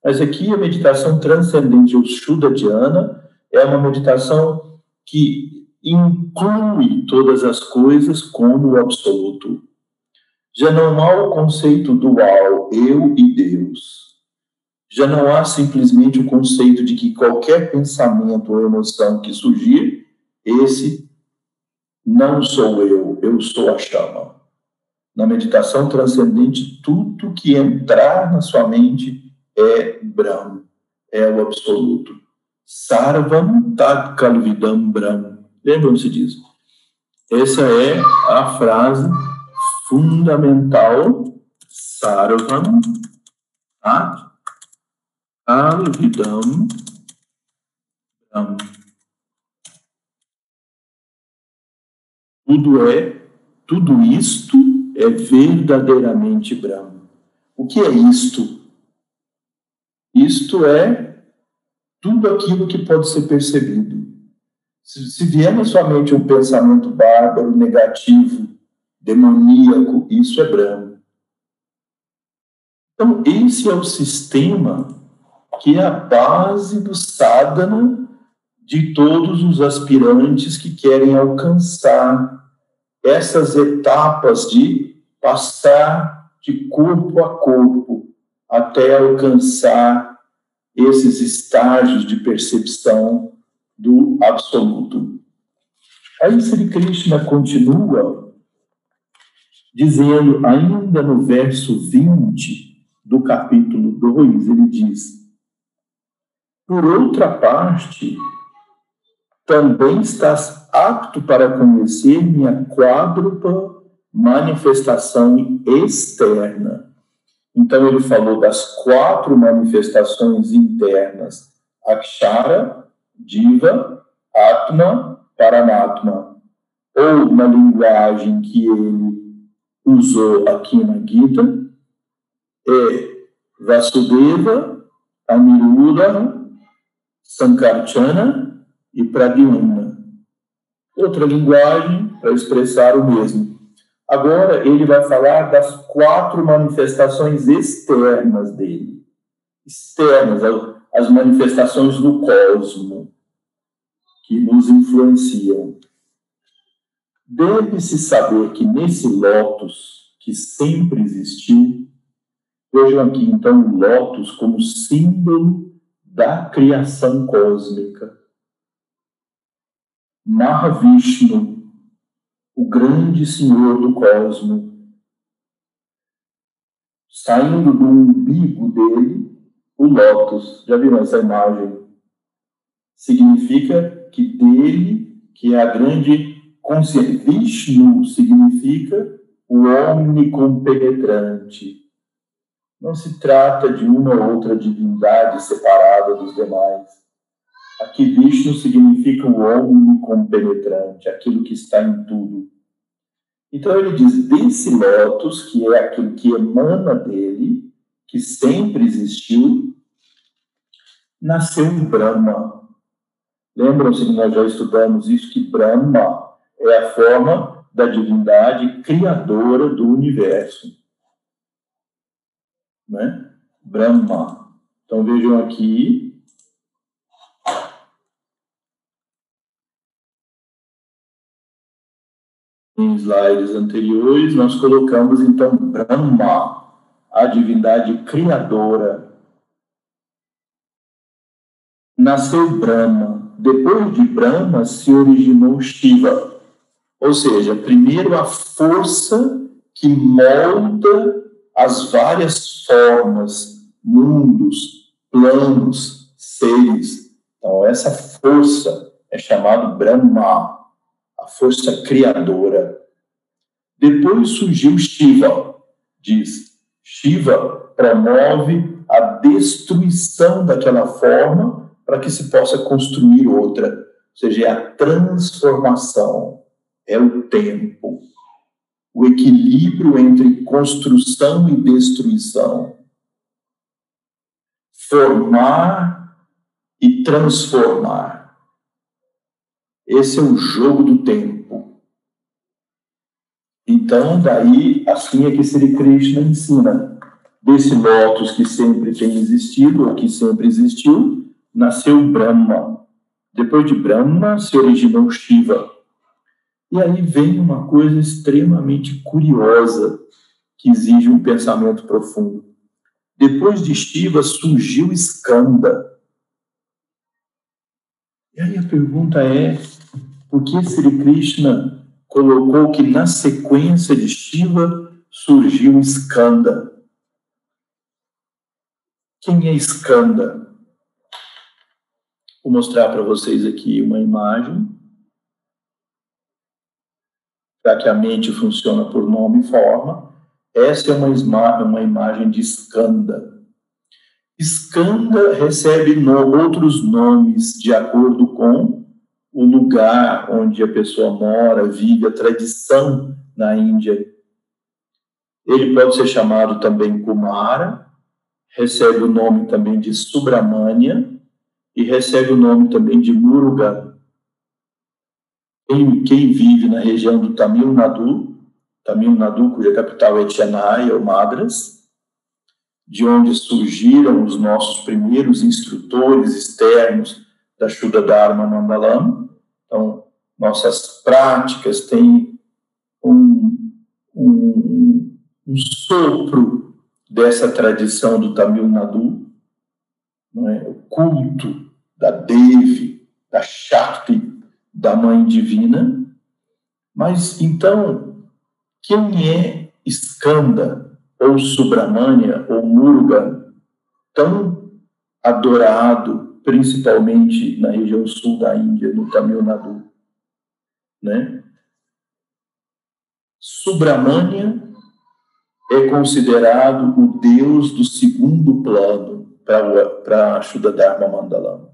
Mas aqui a meditação transcendente, o Shuddha Dhyana, é uma meditação que inclui todas as coisas como o absoluto. Já não há o conceito dual, eu e Deus. Já não há simplesmente o conceito de que qualquer pensamento ou emoção que surgir, esse não sou eu, eu sou a chama. Na meditação transcendente, tudo que entrar na sua mente é Brahma, é o absoluto. Sarvam Tat Kalvidam Brahma. Lembram-se disso. Essa é a frase fundamental, sarvam at alvidam brahm. Tudo é, tudo isto é verdadeiramente Brahma. O que é isto? Isto é tudo aquilo que pode ser percebido. Se, se vier na sua mente um pensamento bárbaro, negativo, demoníaco, isso é Brahma. Então, esse é o sistema que é a base do sadhana de todos os aspirantes que querem alcançar essas etapas de passar de corpo a corpo até alcançar esses estágios de percepção do absoluto. Aí Sri Krishna continua dizendo, ainda no verso 20 do capítulo 2, ele diz: Por outra parte, também estás apto para conhecer minha quádrupla manifestação externa. Então, ele falou das quatro manifestações internas: Akshara, Diva, Atma, Paramatma. Ou na linguagem que ele usou aqui na Gita, é Vasudeva, Aniruddha, Sankarchana e Pradyumna. Outra linguagem para expressar o mesmo. Agora ele vai falar das quatro manifestações externas dele. Externas, as manifestações do cosmo que nos influenciam. Deve-se saber que nesse lótus, que sempre existiu, vejam aqui então o lótus como símbolo da criação cósmica. Mahavishnu, o grande senhor do cosmo, saindo do umbigo dele, o lótus. Já viram essa imagem? Significa que dele, que é a grande consciência. Vishnu significa o omnicompenetrante. Não se trata de uma ou outra divindade separada dos demais. Aqui Vishnu significa o homem compenetrante, aquilo que está em tudo. Então ele diz: desse lótus, que é aquilo que emana dele, que sempre existiu, nasceu um Brahma. Lembram-se que nós já estudamos isso, que Brahma é a forma da divindade criadora do universo. Né? Brahma. Então vejam aqui. Em slides anteriores, nós colocamos então Brahma, a divindade criadora nasceu Brahma. Depois de Brahma se originou Shiva. Ou seja, primeiro a força que molda as várias formas, mundos, planos, seres. Então, essa força é chamada Brahma, a força criadora. Depois surgiu Shiva, diz. Shiva promove a destruição daquela forma para que se possa construir outra. Ou seja, é a transformação, é o tempo, o equilíbrio entre construção e destruição. Formar e transformar. Esse é o jogo do tempo. Então, daí, assim é que Sri Krishna ensina. Desse lótus que sempre tem existido, ou que sempre existiu, nasceu Brahma. Depois de Brahma se originou Shiva. E aí vem uma coisa extremamente curiosa que exige um pensamento profundo. Depois de Shiva surgiu Skanda. E aí a pergunta é: por que Sri Krishna colocou que na sequência de Shiva surgiu Skanda? Quem é Skanda? Vou mostrar para vocês aqui uma imagem, já que a mente funciona por nome e forma. Essa é uma, uma imagem de Skanda. Skanda recebe no, outros nomes de acordo com o lugar onde a pessoa mora, vive, a tradição na Índia. Ele pode ser chamado também Kumara, recebe o nome também de Subramania, e recebe o nome também de Murugan. Quem, quem vive na região do Tamil Nadu, Tamil Nadu, cuja capital é Chennai ou Madras, de onde surgiram os nossos primeiros instrutores externos da Shuddha Dharma Mandalam. Então, nossas práticas têm um, um, um sopro dessa tradição do Tamil Nadu, é? o culto da Devi, da Shakti, da Mãe Divina. Mas então, quem é Skanda, ou Subramania, ou Murugan, tão adorado, principalmente na região sul da Índia, no Tamil Nadu? Né? Subramania é considerado o deus do segundo plano para Shuddha Dharma Mandalam.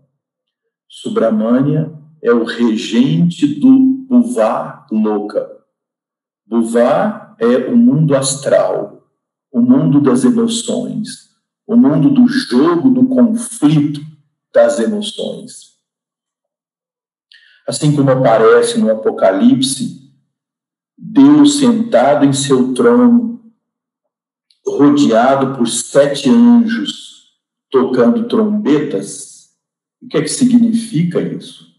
Subramania é o regente do Bhuva Loka. Bhuva é o mundo astral, o mundo das emoções, o mundo do jogo, do conflito das emoções. Assim como aparece no Apocalipse, Deus sentado em seu trono, rodeado por sete anjos, tocando trombetas, o que é que significa isso?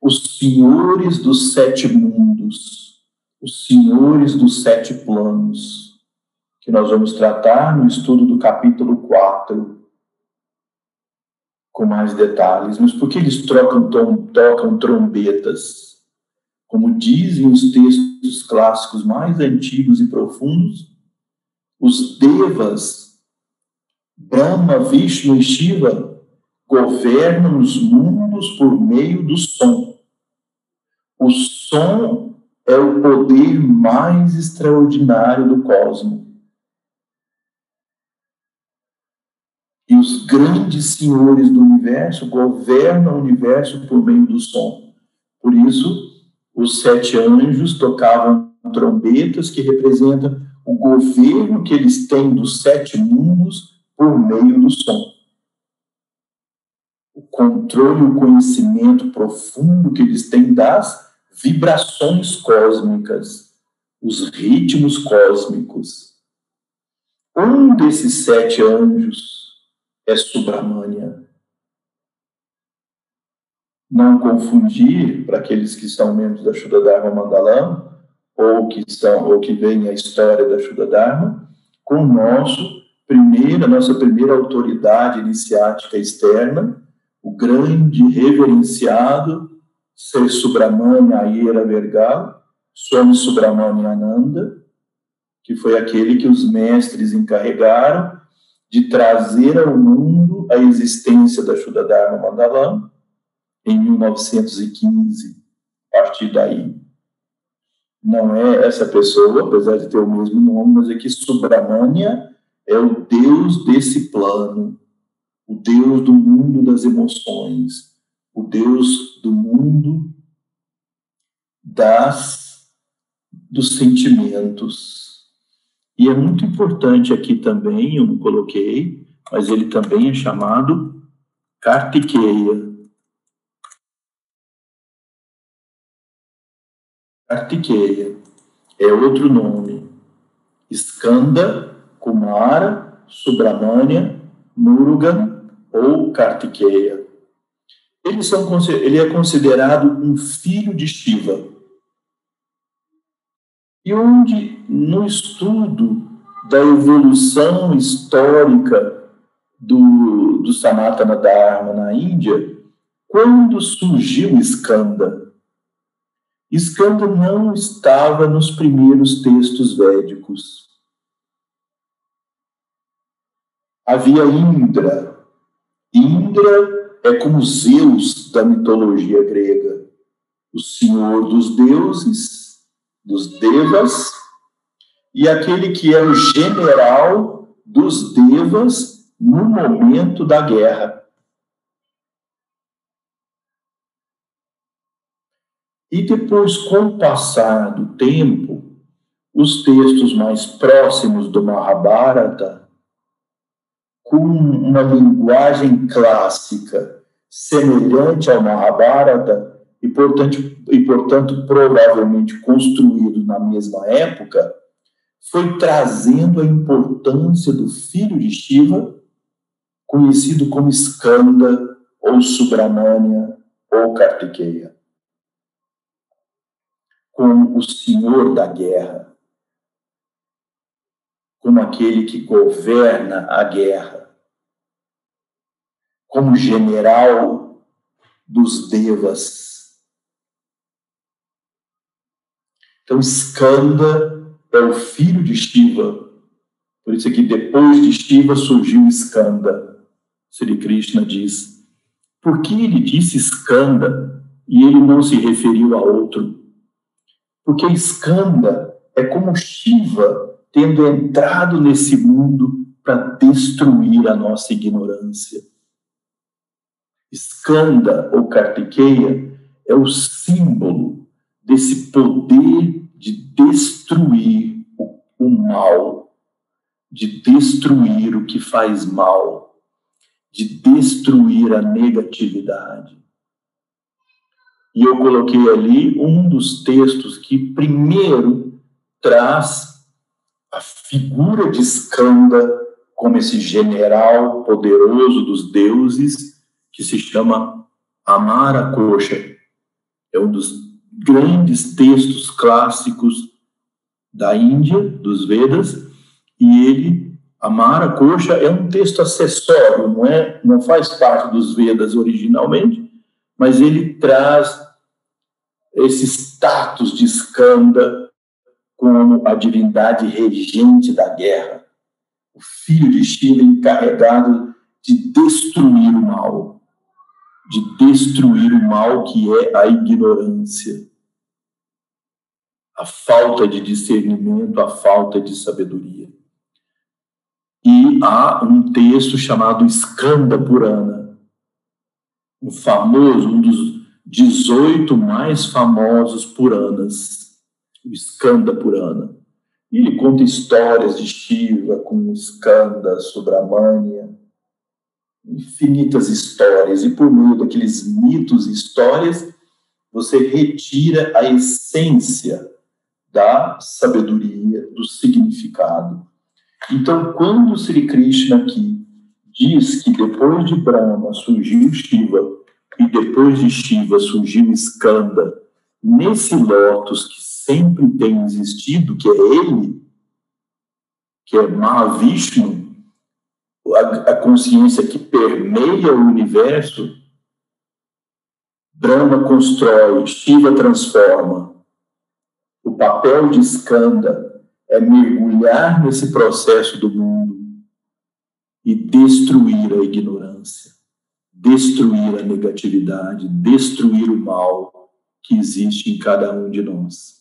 Os senhores dos sete mundos, os senhores dos sete planos, que nós vamos tratar no estudo do capítulo 4, com mais detalhes. Mas por que eles trocam, tocam trombetas? Como dizem os textos clássicos mais antigos e profundos, os devas, Brahma, Vishnu e Shiva, governam os mundos por meio do som. O som é o poder mais extraordinário do cosmos. E os grandes senhores do universo governam o universo por meio do som. Por isso, os sete anjos tocavam trombetas que representam o governo que eles têm dos sete mundos por meio do som. Controle, o conhecimento profundo que eles têm das vibrações cósmicas, os ritmos cósmicos. Um desses sete anjos é Subramania. Não confundir, para aqueles que são membros da Shuddha Dharma ou que são ou que veem a história da Shuddha Dharma, com nosso primeira, nossa primeira autoridade iniciática externa, o grande reverenciado Ser Subramanya Ayera Vergal, Swami Subramanya Ananda, que foi aquele que os mestres encarregaram de trazer ao mundo a existência da Shuddha Dharma Mandalam em 1915. A partir daí, não é essa pessoa, apesar de ter o mesmo nome, mas é que Subramanya é o Deus desse plano, o Deus do mundo das emoções, o Deus do mundo das dos sentimentos. E é muito importante aqui também, eu não coloquei, mas ele também é chamado Kartikeya. Kartikeya é outro nome. Skanda, Kumara, Subramania, Murugan ou Kartikeya. Eles são, ele é considerado um filho de Shiva. E onde, no estudo da evolução histórica do, do Sanatana Dharma na Índia, quando surgiu Skanda? Skanda não estava nos primeiros textos védicos. Havia Indra. Indra é como Zeus da mitologia grega, o senhor dos deuses, dos devas, e aquele que é o general dos devas no momento da guerra. E depois, com o passar do tempo, os textos mais próximos do Mahabharata com uma linguagem clássica semelhante ao Mahabharata e portanto, e, portanto provavelmente construído na mesma época, foi trazendo a importância do filho de Shiva, conhecido como Skanda, ou Subramania, ou Kartikeya, como o senhor da guerra, como aquele que governa a guerra como general dos devas. Então, Skanda é o filho de Shiva. Por isso é que depois de Shiva surgiu Skanda. Sri Krishna diz. Por que ele disse Skanda e ele não se referiu a outro? Porque Skanda é como Shiva tendo entrado nesse mundo para destruir a nossa ignorância. Skanda ou Kartikeya é o símbolo desse poder de destruir o, o mal, de destruir o que faz mal, de destruir a negatividade. E eu coloquei ali um dos textos que primeiro traz a figura de Skanda como esse general poderoso dos deuses que se chama Amara Kosha. É um dos grandes textos clássicos da Índia, dos Vedas, e ele, Amara Kosha, é um texto acessório, não é, não faz parte dos Vedas originalmente, mas ele traz esse status de Skanda como a divindade regente da guerra, o filho de Shiva encarregado de destruir o mal de destruir o mal que é a ignorância, a falta de discernimento, a falta de sabedoria. E há um texto chamado Skanda Purana, um famoso, um dos 18 mais famosos Puranas, Skanda Purana. E ele conta histórias de Shiva com Skanda, Subramania, infinitas histórias, e por meio daqueles mitos e histórias, você retira a essência da sabedoria, do significado. Então, quando Sri Krishna aqui diz que depois de Brahma surgiu Shiva e depois de Shiva surgiu Skanda, nesse lótus que sempre tem existido, que é ele, que é Mahavishnu, a, a consciência que permeia o universo, Brahma constrói, Shiva transforma. O papel de Skanda é mergulhar nesse processo do mundo e destruir a ignorância, destruir a negatividade, destruir o mal que existe em cada um de nós.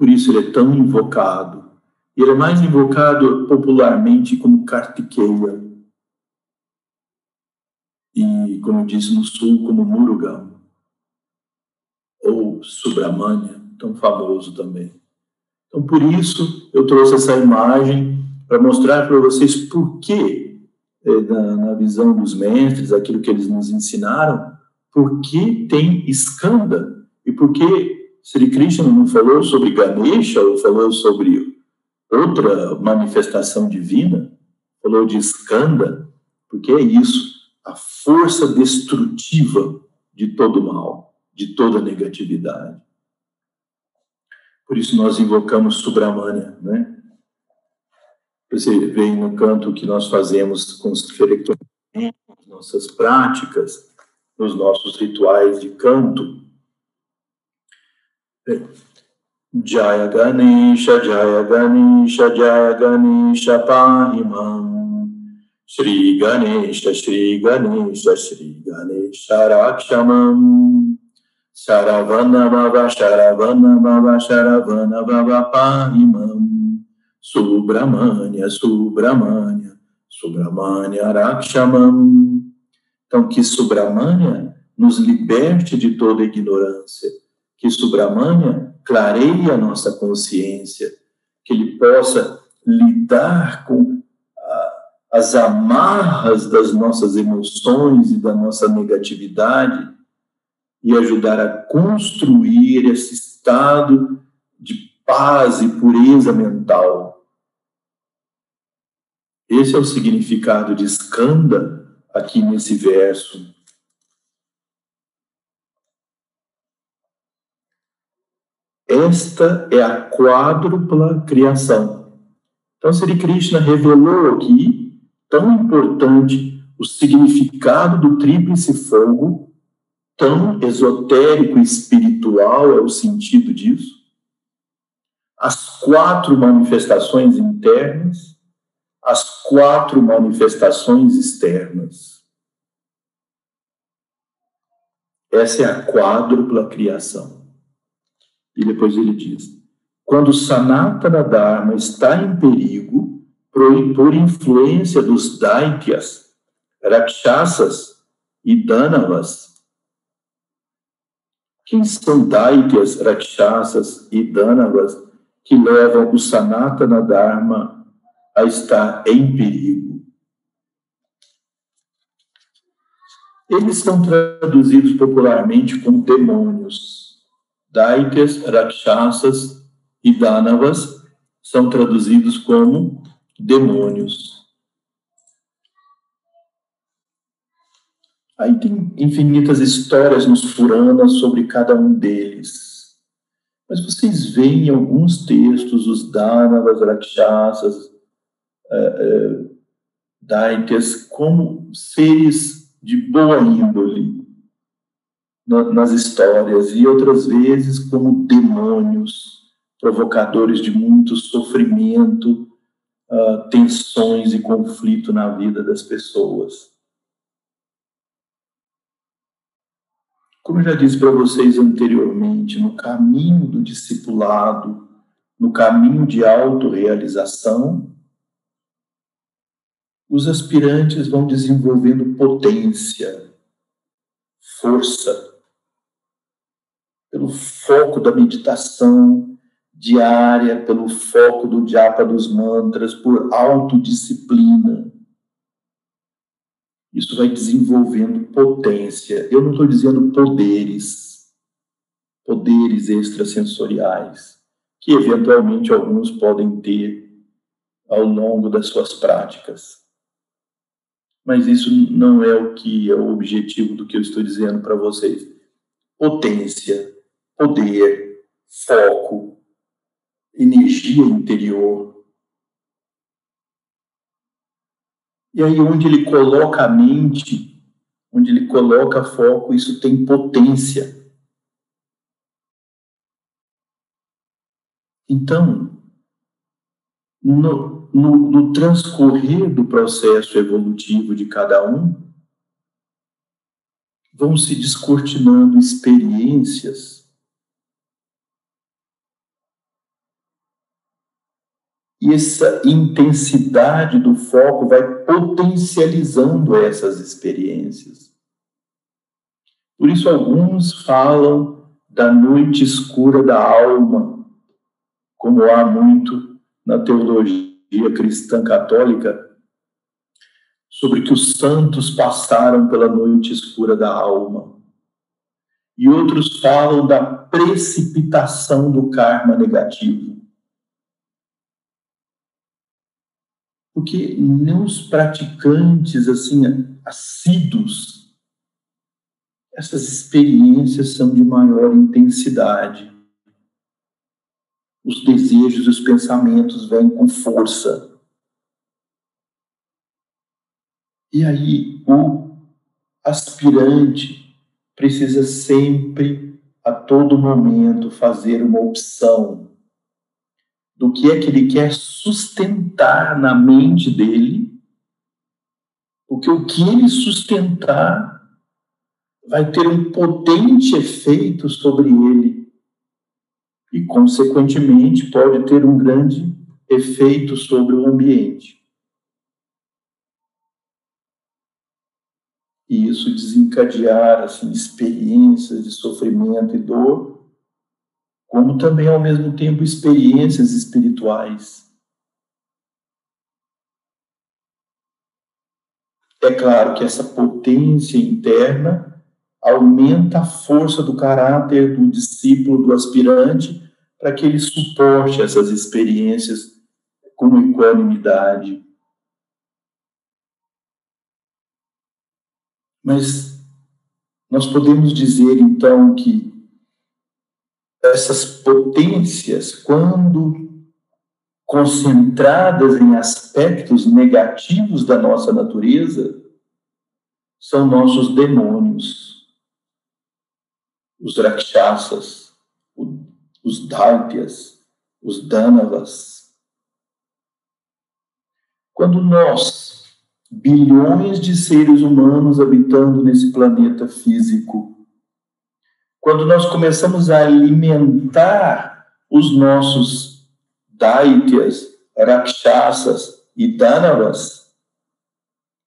Por isso ele é tão invocado ele é mais invocado popularmente como Kartikeya. E, como disse, no sul, como Murugan. Ou Subramania, tão famoso também. Então, por isso, eu trouxe essa imagem para mostrar para vocês por que, eh, na, visão dos mestres, aquilo que eles nos ensinaram, por que tem Skanda e por que Sri Krishna não falou sobre Ganesha ou falou sobre outra manifestação divina, falou de Skanda, porque é isso, a força destrutiva de todo mal, de toda negatividade. Por isso nós invocamos Subramania, né? Você vê no canto que nós fazemos com os nossas práticas, nos nossos rituais de canto. Jaya Ganesha, Jaya Ganesha, Jaya Ganesha Pahimam. Shri Ganesha, Shri Ganesha, Shri Ganesha Rakshamam. Sharavana Baba, Sharavana Baba, Sharavana Baba Pahimam. Subramanya, Subramanya, Subramanya Rakshamam. Então, que Subramanya nos liberte de toda ignorância. Que Subramanya clareie a nossa consciência, que ele possa lidar com as amarras das nossas emoções e da nossa negatividade e ajudar a construir esse estado de paz e pureza mental. Esse é o significado de Skanda aqui nesse verso. Esta é a quádrupla criação. Então, Sri Krishna revelou aqui, tão importante, o significado do tríplice fogo, tão esotérico e espiritual é o sentido disso. As quatro manifestações internas, as quatro manifestações externas. Essa é a quádrupla criação. E depois ele diz: quando Sanatana Dharma está em perigo por, influência dos Daityas, Rakshasas e Danavas. Quem são Daityas, Rakshasas e Danavas que levam o Sanatana Dharma a estar em perigo? Eles são traduzidos popularmente como demônios. Daityas, Rakshasas e Danavas são traduzidos como demônios. Aí tem infinitas histórias nos Puranas sobre cada um deles. Mas vocês veem em alguns textos os Danavas, Rakshasas, uh, uh, como seres de boa índole, nas histórias, e outras vezes como demônios, provocadores de muito sofrimento, uh, tensões e conflito na vida das pessoas. Como eu já disse para vocês anteriormente, no caminho do discipulado, no caminho de autorrealização, os aspirantes vão desenvolvendo potência, força, pelo foco da meditação diária, pelo foco do japa dos mantras, por autodisciplina. Isso vai desenvolvendo potência. Eu não estou dizendo poderes, poderes extrasensoriais, que eventualmente alguns podem ter ao longo das suas práticas mas isso não é o que é o objetivo do que eu estou dizendo para vocês. Potência, poder, foco, energia interior. E aí, onde ele coloca a mente, onde ele coloca foco, isso tem potência. Então, no, no, no transcorrer do processo evolutivo de cada um, vão se descortinando experiências e essa intensidade do foco vai potencializando essas experiências. Por isso, alguns falam da noite escura da alma, como há muito na teologia cristã católica sobre que os santos passaram pela noite escura da alma. E outros falam da precipitação do karma negativo. Porque nos praticantes assim assíduos essas experiências são de maior intensidade os desejos e os pensamentos vêm com força. E aí o aspirante precisa sempre, a todo momento, fazer uma opção do que é que ele quer sustentar na mente dele, porque o que ele sustentar vai ter um potente efeito sobre ele e, consequentemente, pode ter um grande efeito sobre o ambiente. E isso desencadear assim, experiências de sofrimento e dor, como também, ao mesmo tempo, experiências espirituais. É claro que essa potência interna aumenta a força do caráter do discípulo, do aspirante, para que ele suporte essas experiências com equanimidade. Mas nós podemos dizer então que essas potências, quando concentradas em aspectos negativos da nossa natureza, são nossos demônios os Rakshasas, os Daityas, os Danavas. Quando nós, bilhões de seres humanos habitando nesse planeta físico, quando nós começamos a alimentar os nossos Daityas, Rakshasas e Danavas,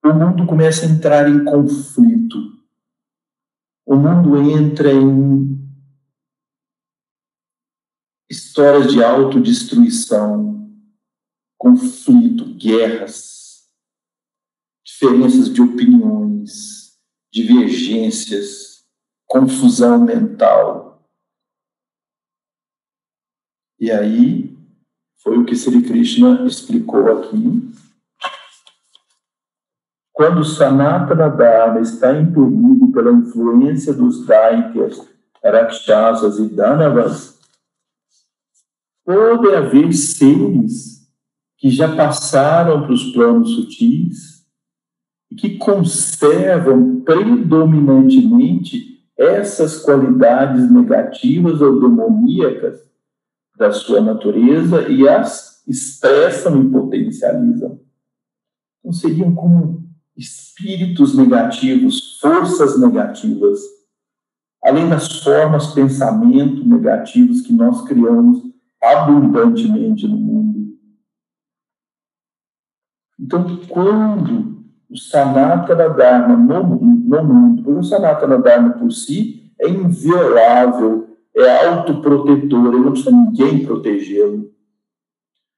o mundo começa a entrar em conflito. O mundo entra em histórias de autodestruição, conflito, guerras, diferenças de opiniões, divergências, confusão mental. E aí foi o que Sri Krishna explicou aqui quando Sanatana Dharma está em perigo pela influência dos Daityas, Rakshasas e Danavas, pode haver seres que já passaram para os planos sutis e que conservam predominantemente essas qualidades negativas ou demoníacas da sua natureza e as expressam e potencializam. Então, seriam como espíritos negativos, forças negativas, além das formas pensamento negativos que nós criamos abundantemente no mundo. Então, quando o Sanatana Dharma no, no mundo, porque o Sanatana Dharma por si é inviolável, é autoprotetor, ele não precisa ninguém protegê-lo.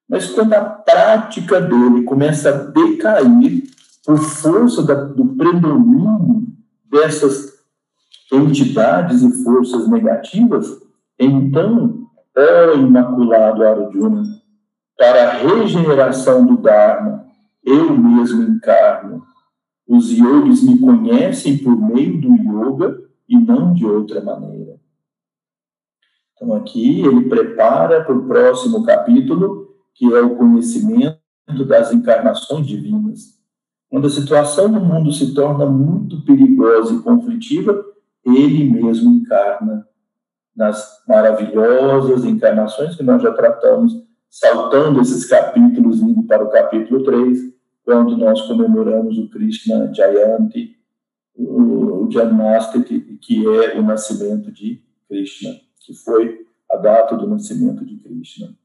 Mas quando a prática dele começa a decair por força da, do predomínio dessas entidades e forças negativas, então, ó Imaculado Arjuna, para a regeneração do Dharma, eu mesmo encarno. Os yogis me conhecem por meio do yoga e não de outra maneira. Então, aqui ele prepara para o próximo capítulo, que é o conhecimento das encarnações divinas. Quando a situação no mundo se torna muito perigosa e conflitiva, ele mesmo encarna nas maravilhosas encarnações que nós já tratamos, saltando esses capítulos, indo para o capítulo 3, quando nós comemoramos o Krishna Jayanti, o Janmashtami, que é o nascimento de Krishna, que foi a data do nascimento de Krishna.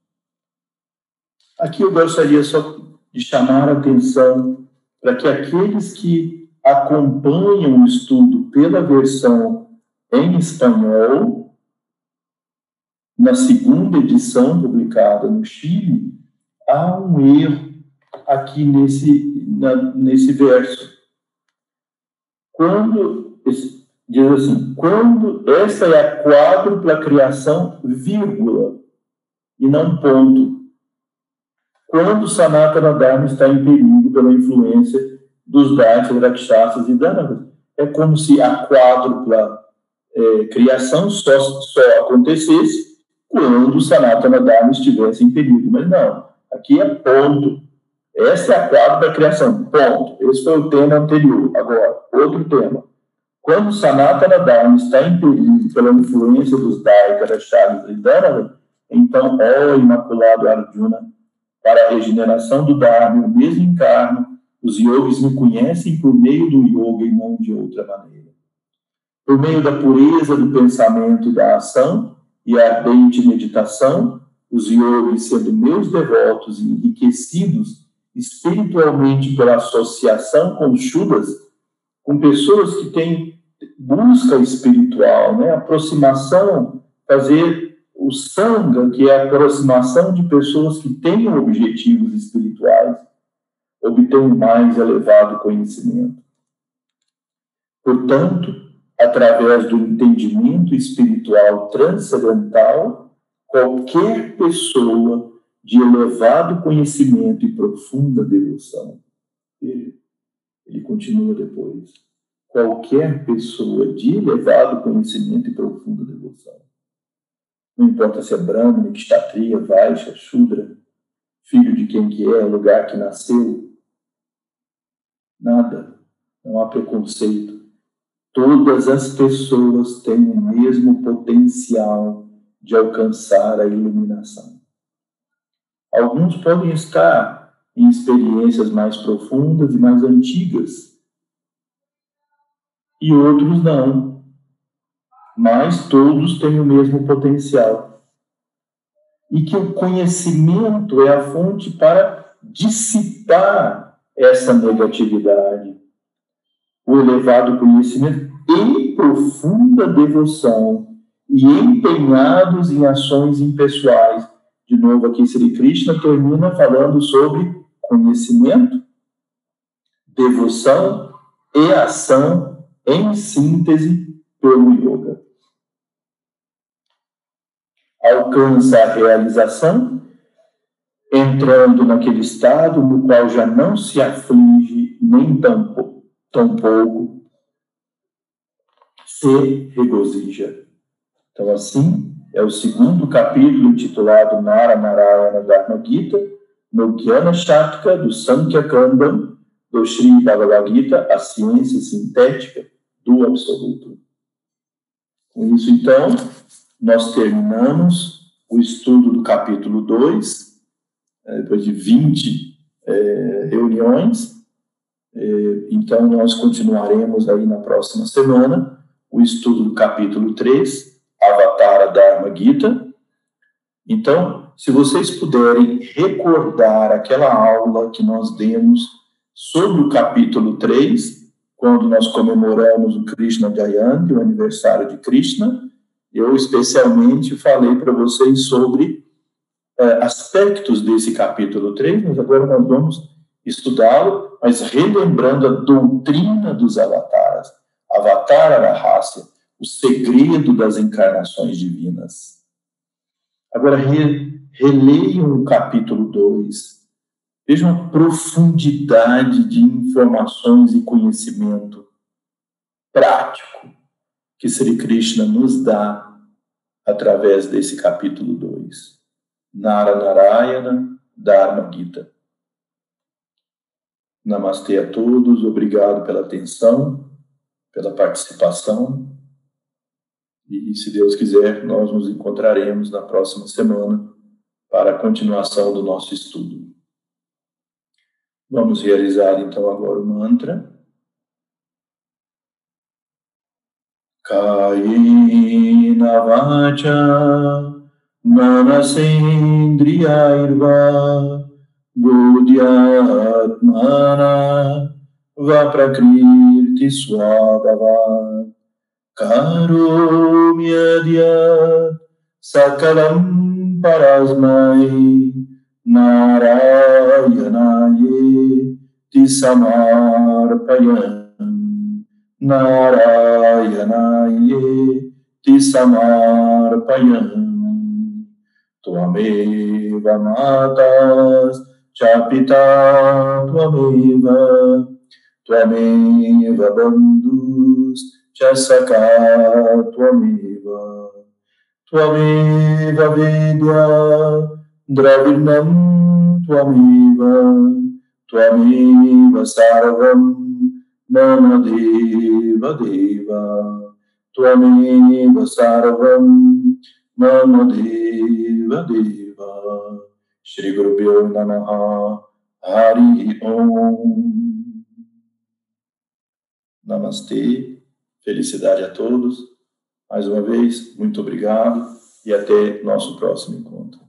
Aqui eu gostaria só de chamar a atenção para que aqueles que acompanham o estudo pela versão em espanhol, na segunda edição publicada no Chile, há um erro aqui nesse, na, nesse verso. Quando, diz assim, quando essa é a quádrupla criação, vírgula, e não ponto. Quando Sanatana Dharma está em perigo pela influência dos Daitas, Rakshasas e Danavas. É como se a quádrupla é, criação só, só acontecesse quando Sanatana Dharma estivesse em perigo. Mas não, aqui é ponto. Essa é a quádrupla criação, ponto. Esse foi o tema anterior. Agora, outro tema. Quando Sanatana Dharma está em perigo pela influência dos Daika, Rakshasas e Danavas, então, ó Imaculado Arjuna, para a regeneração do Dharma, o mesmo encarno os yogis me conhecem por meio do yoga e não de outra maneira. Por meio da pureza do pensamento e da ação e a ardente meditação, os yogis, sendo meus devotos e enriquecidos espiritualmente pela associação com os chudas, com pessoas que têm busca espiritual, né? aproximação, fazer o sangha, que é a aproximação de pessoas que têm objetivos espirituais obtém um mais elevado conhecimento. Portanto, através do entendimento espiritual transcendental, qualquer pessoa de elevado conhecimento e profunda devoção, ele, ele continua depois, qualquer pessoa de elevado conhecimento e profunda devoção, não importa se é Brahmana, Kshatriya, Vaishya, Shudra, filho de quem que é, lugar que nasceu, Nada. Não há preconceito. Todas as pessoas têm o mesmo potencial de alcançar a iluminação. Alguns podem estar em experiências mais profundas e mais antigas, e outros não. Mas todos têm o mesmo potencial. E que o conhecimento é a fonte para dissipar essa negatividade. O elevado conhecimento em profunda devoção e empenhados em ações impessoais. De novo, aqui Sri Krishna termina falando sobre conhecimento, devoção e ação em síntese pelo yoga. Alcança a realização entrando naquele estado no qual já não se aflige nem tão, tão pouco, se regozija. Então, assim, é o segundo capítulo intitulado Nara Narayana Dharma Gita, no Gyana Shatka do Sankhya Kandam, do Sri Bhagavad Gita, a ciência sintética do Absoluto. Com isso, então, nós terminamos o estudo do capítulo 2, é, depois de 20 é, reuniões. É, então, nós continuaremos aí na próxima semana o estudo do capítulo 3, Avatara Dharma Gita. Então, se vocês puderem recordar aquela aula que nós demos sobre o capítulo 3, quando nós comemoramos o Krishna Jayanti, o aniversário de Krishna, eu especialmente falei para vocês sobre é, aspectos desse capítulo 3, mas agora nós vamos estudá-lo, mas relembrando a doutrina dos avataras, Avatar Arahasya, o segredo das encarnações divinas. Agora, re, releiam o capítulo 2. Vejam a profundidade de informações e conhecimento prático que Sri Krishna nos dá através desse capítulo 2. Naranarayana Dharma Gita. Namastê a todos, obrigado pela atenção, pela participação. E, se Deus quiser, nós nos encontraremos na próxima semana para a continuação do nosso estudo. Vamos realizar então agora o mantra. Kaina vacha manasendriyairva buddhyatmana va prakriti swabhava karomi sakalam parasmai narayanaye tisamarpayam narayanaye tisamarpayam Tvameva matas chapita Tvameva Tvameva bandhus chasaka Tvameva Tvameva vidya dravinam Tvameva Tvameva sarvam mama deva deva Tvameva sarvam mama deva deva. Shri Guru Namaha Hari Om. Namastê, felicidade a todos mais uma vez, muito obrigado e até nosso próximo encontro.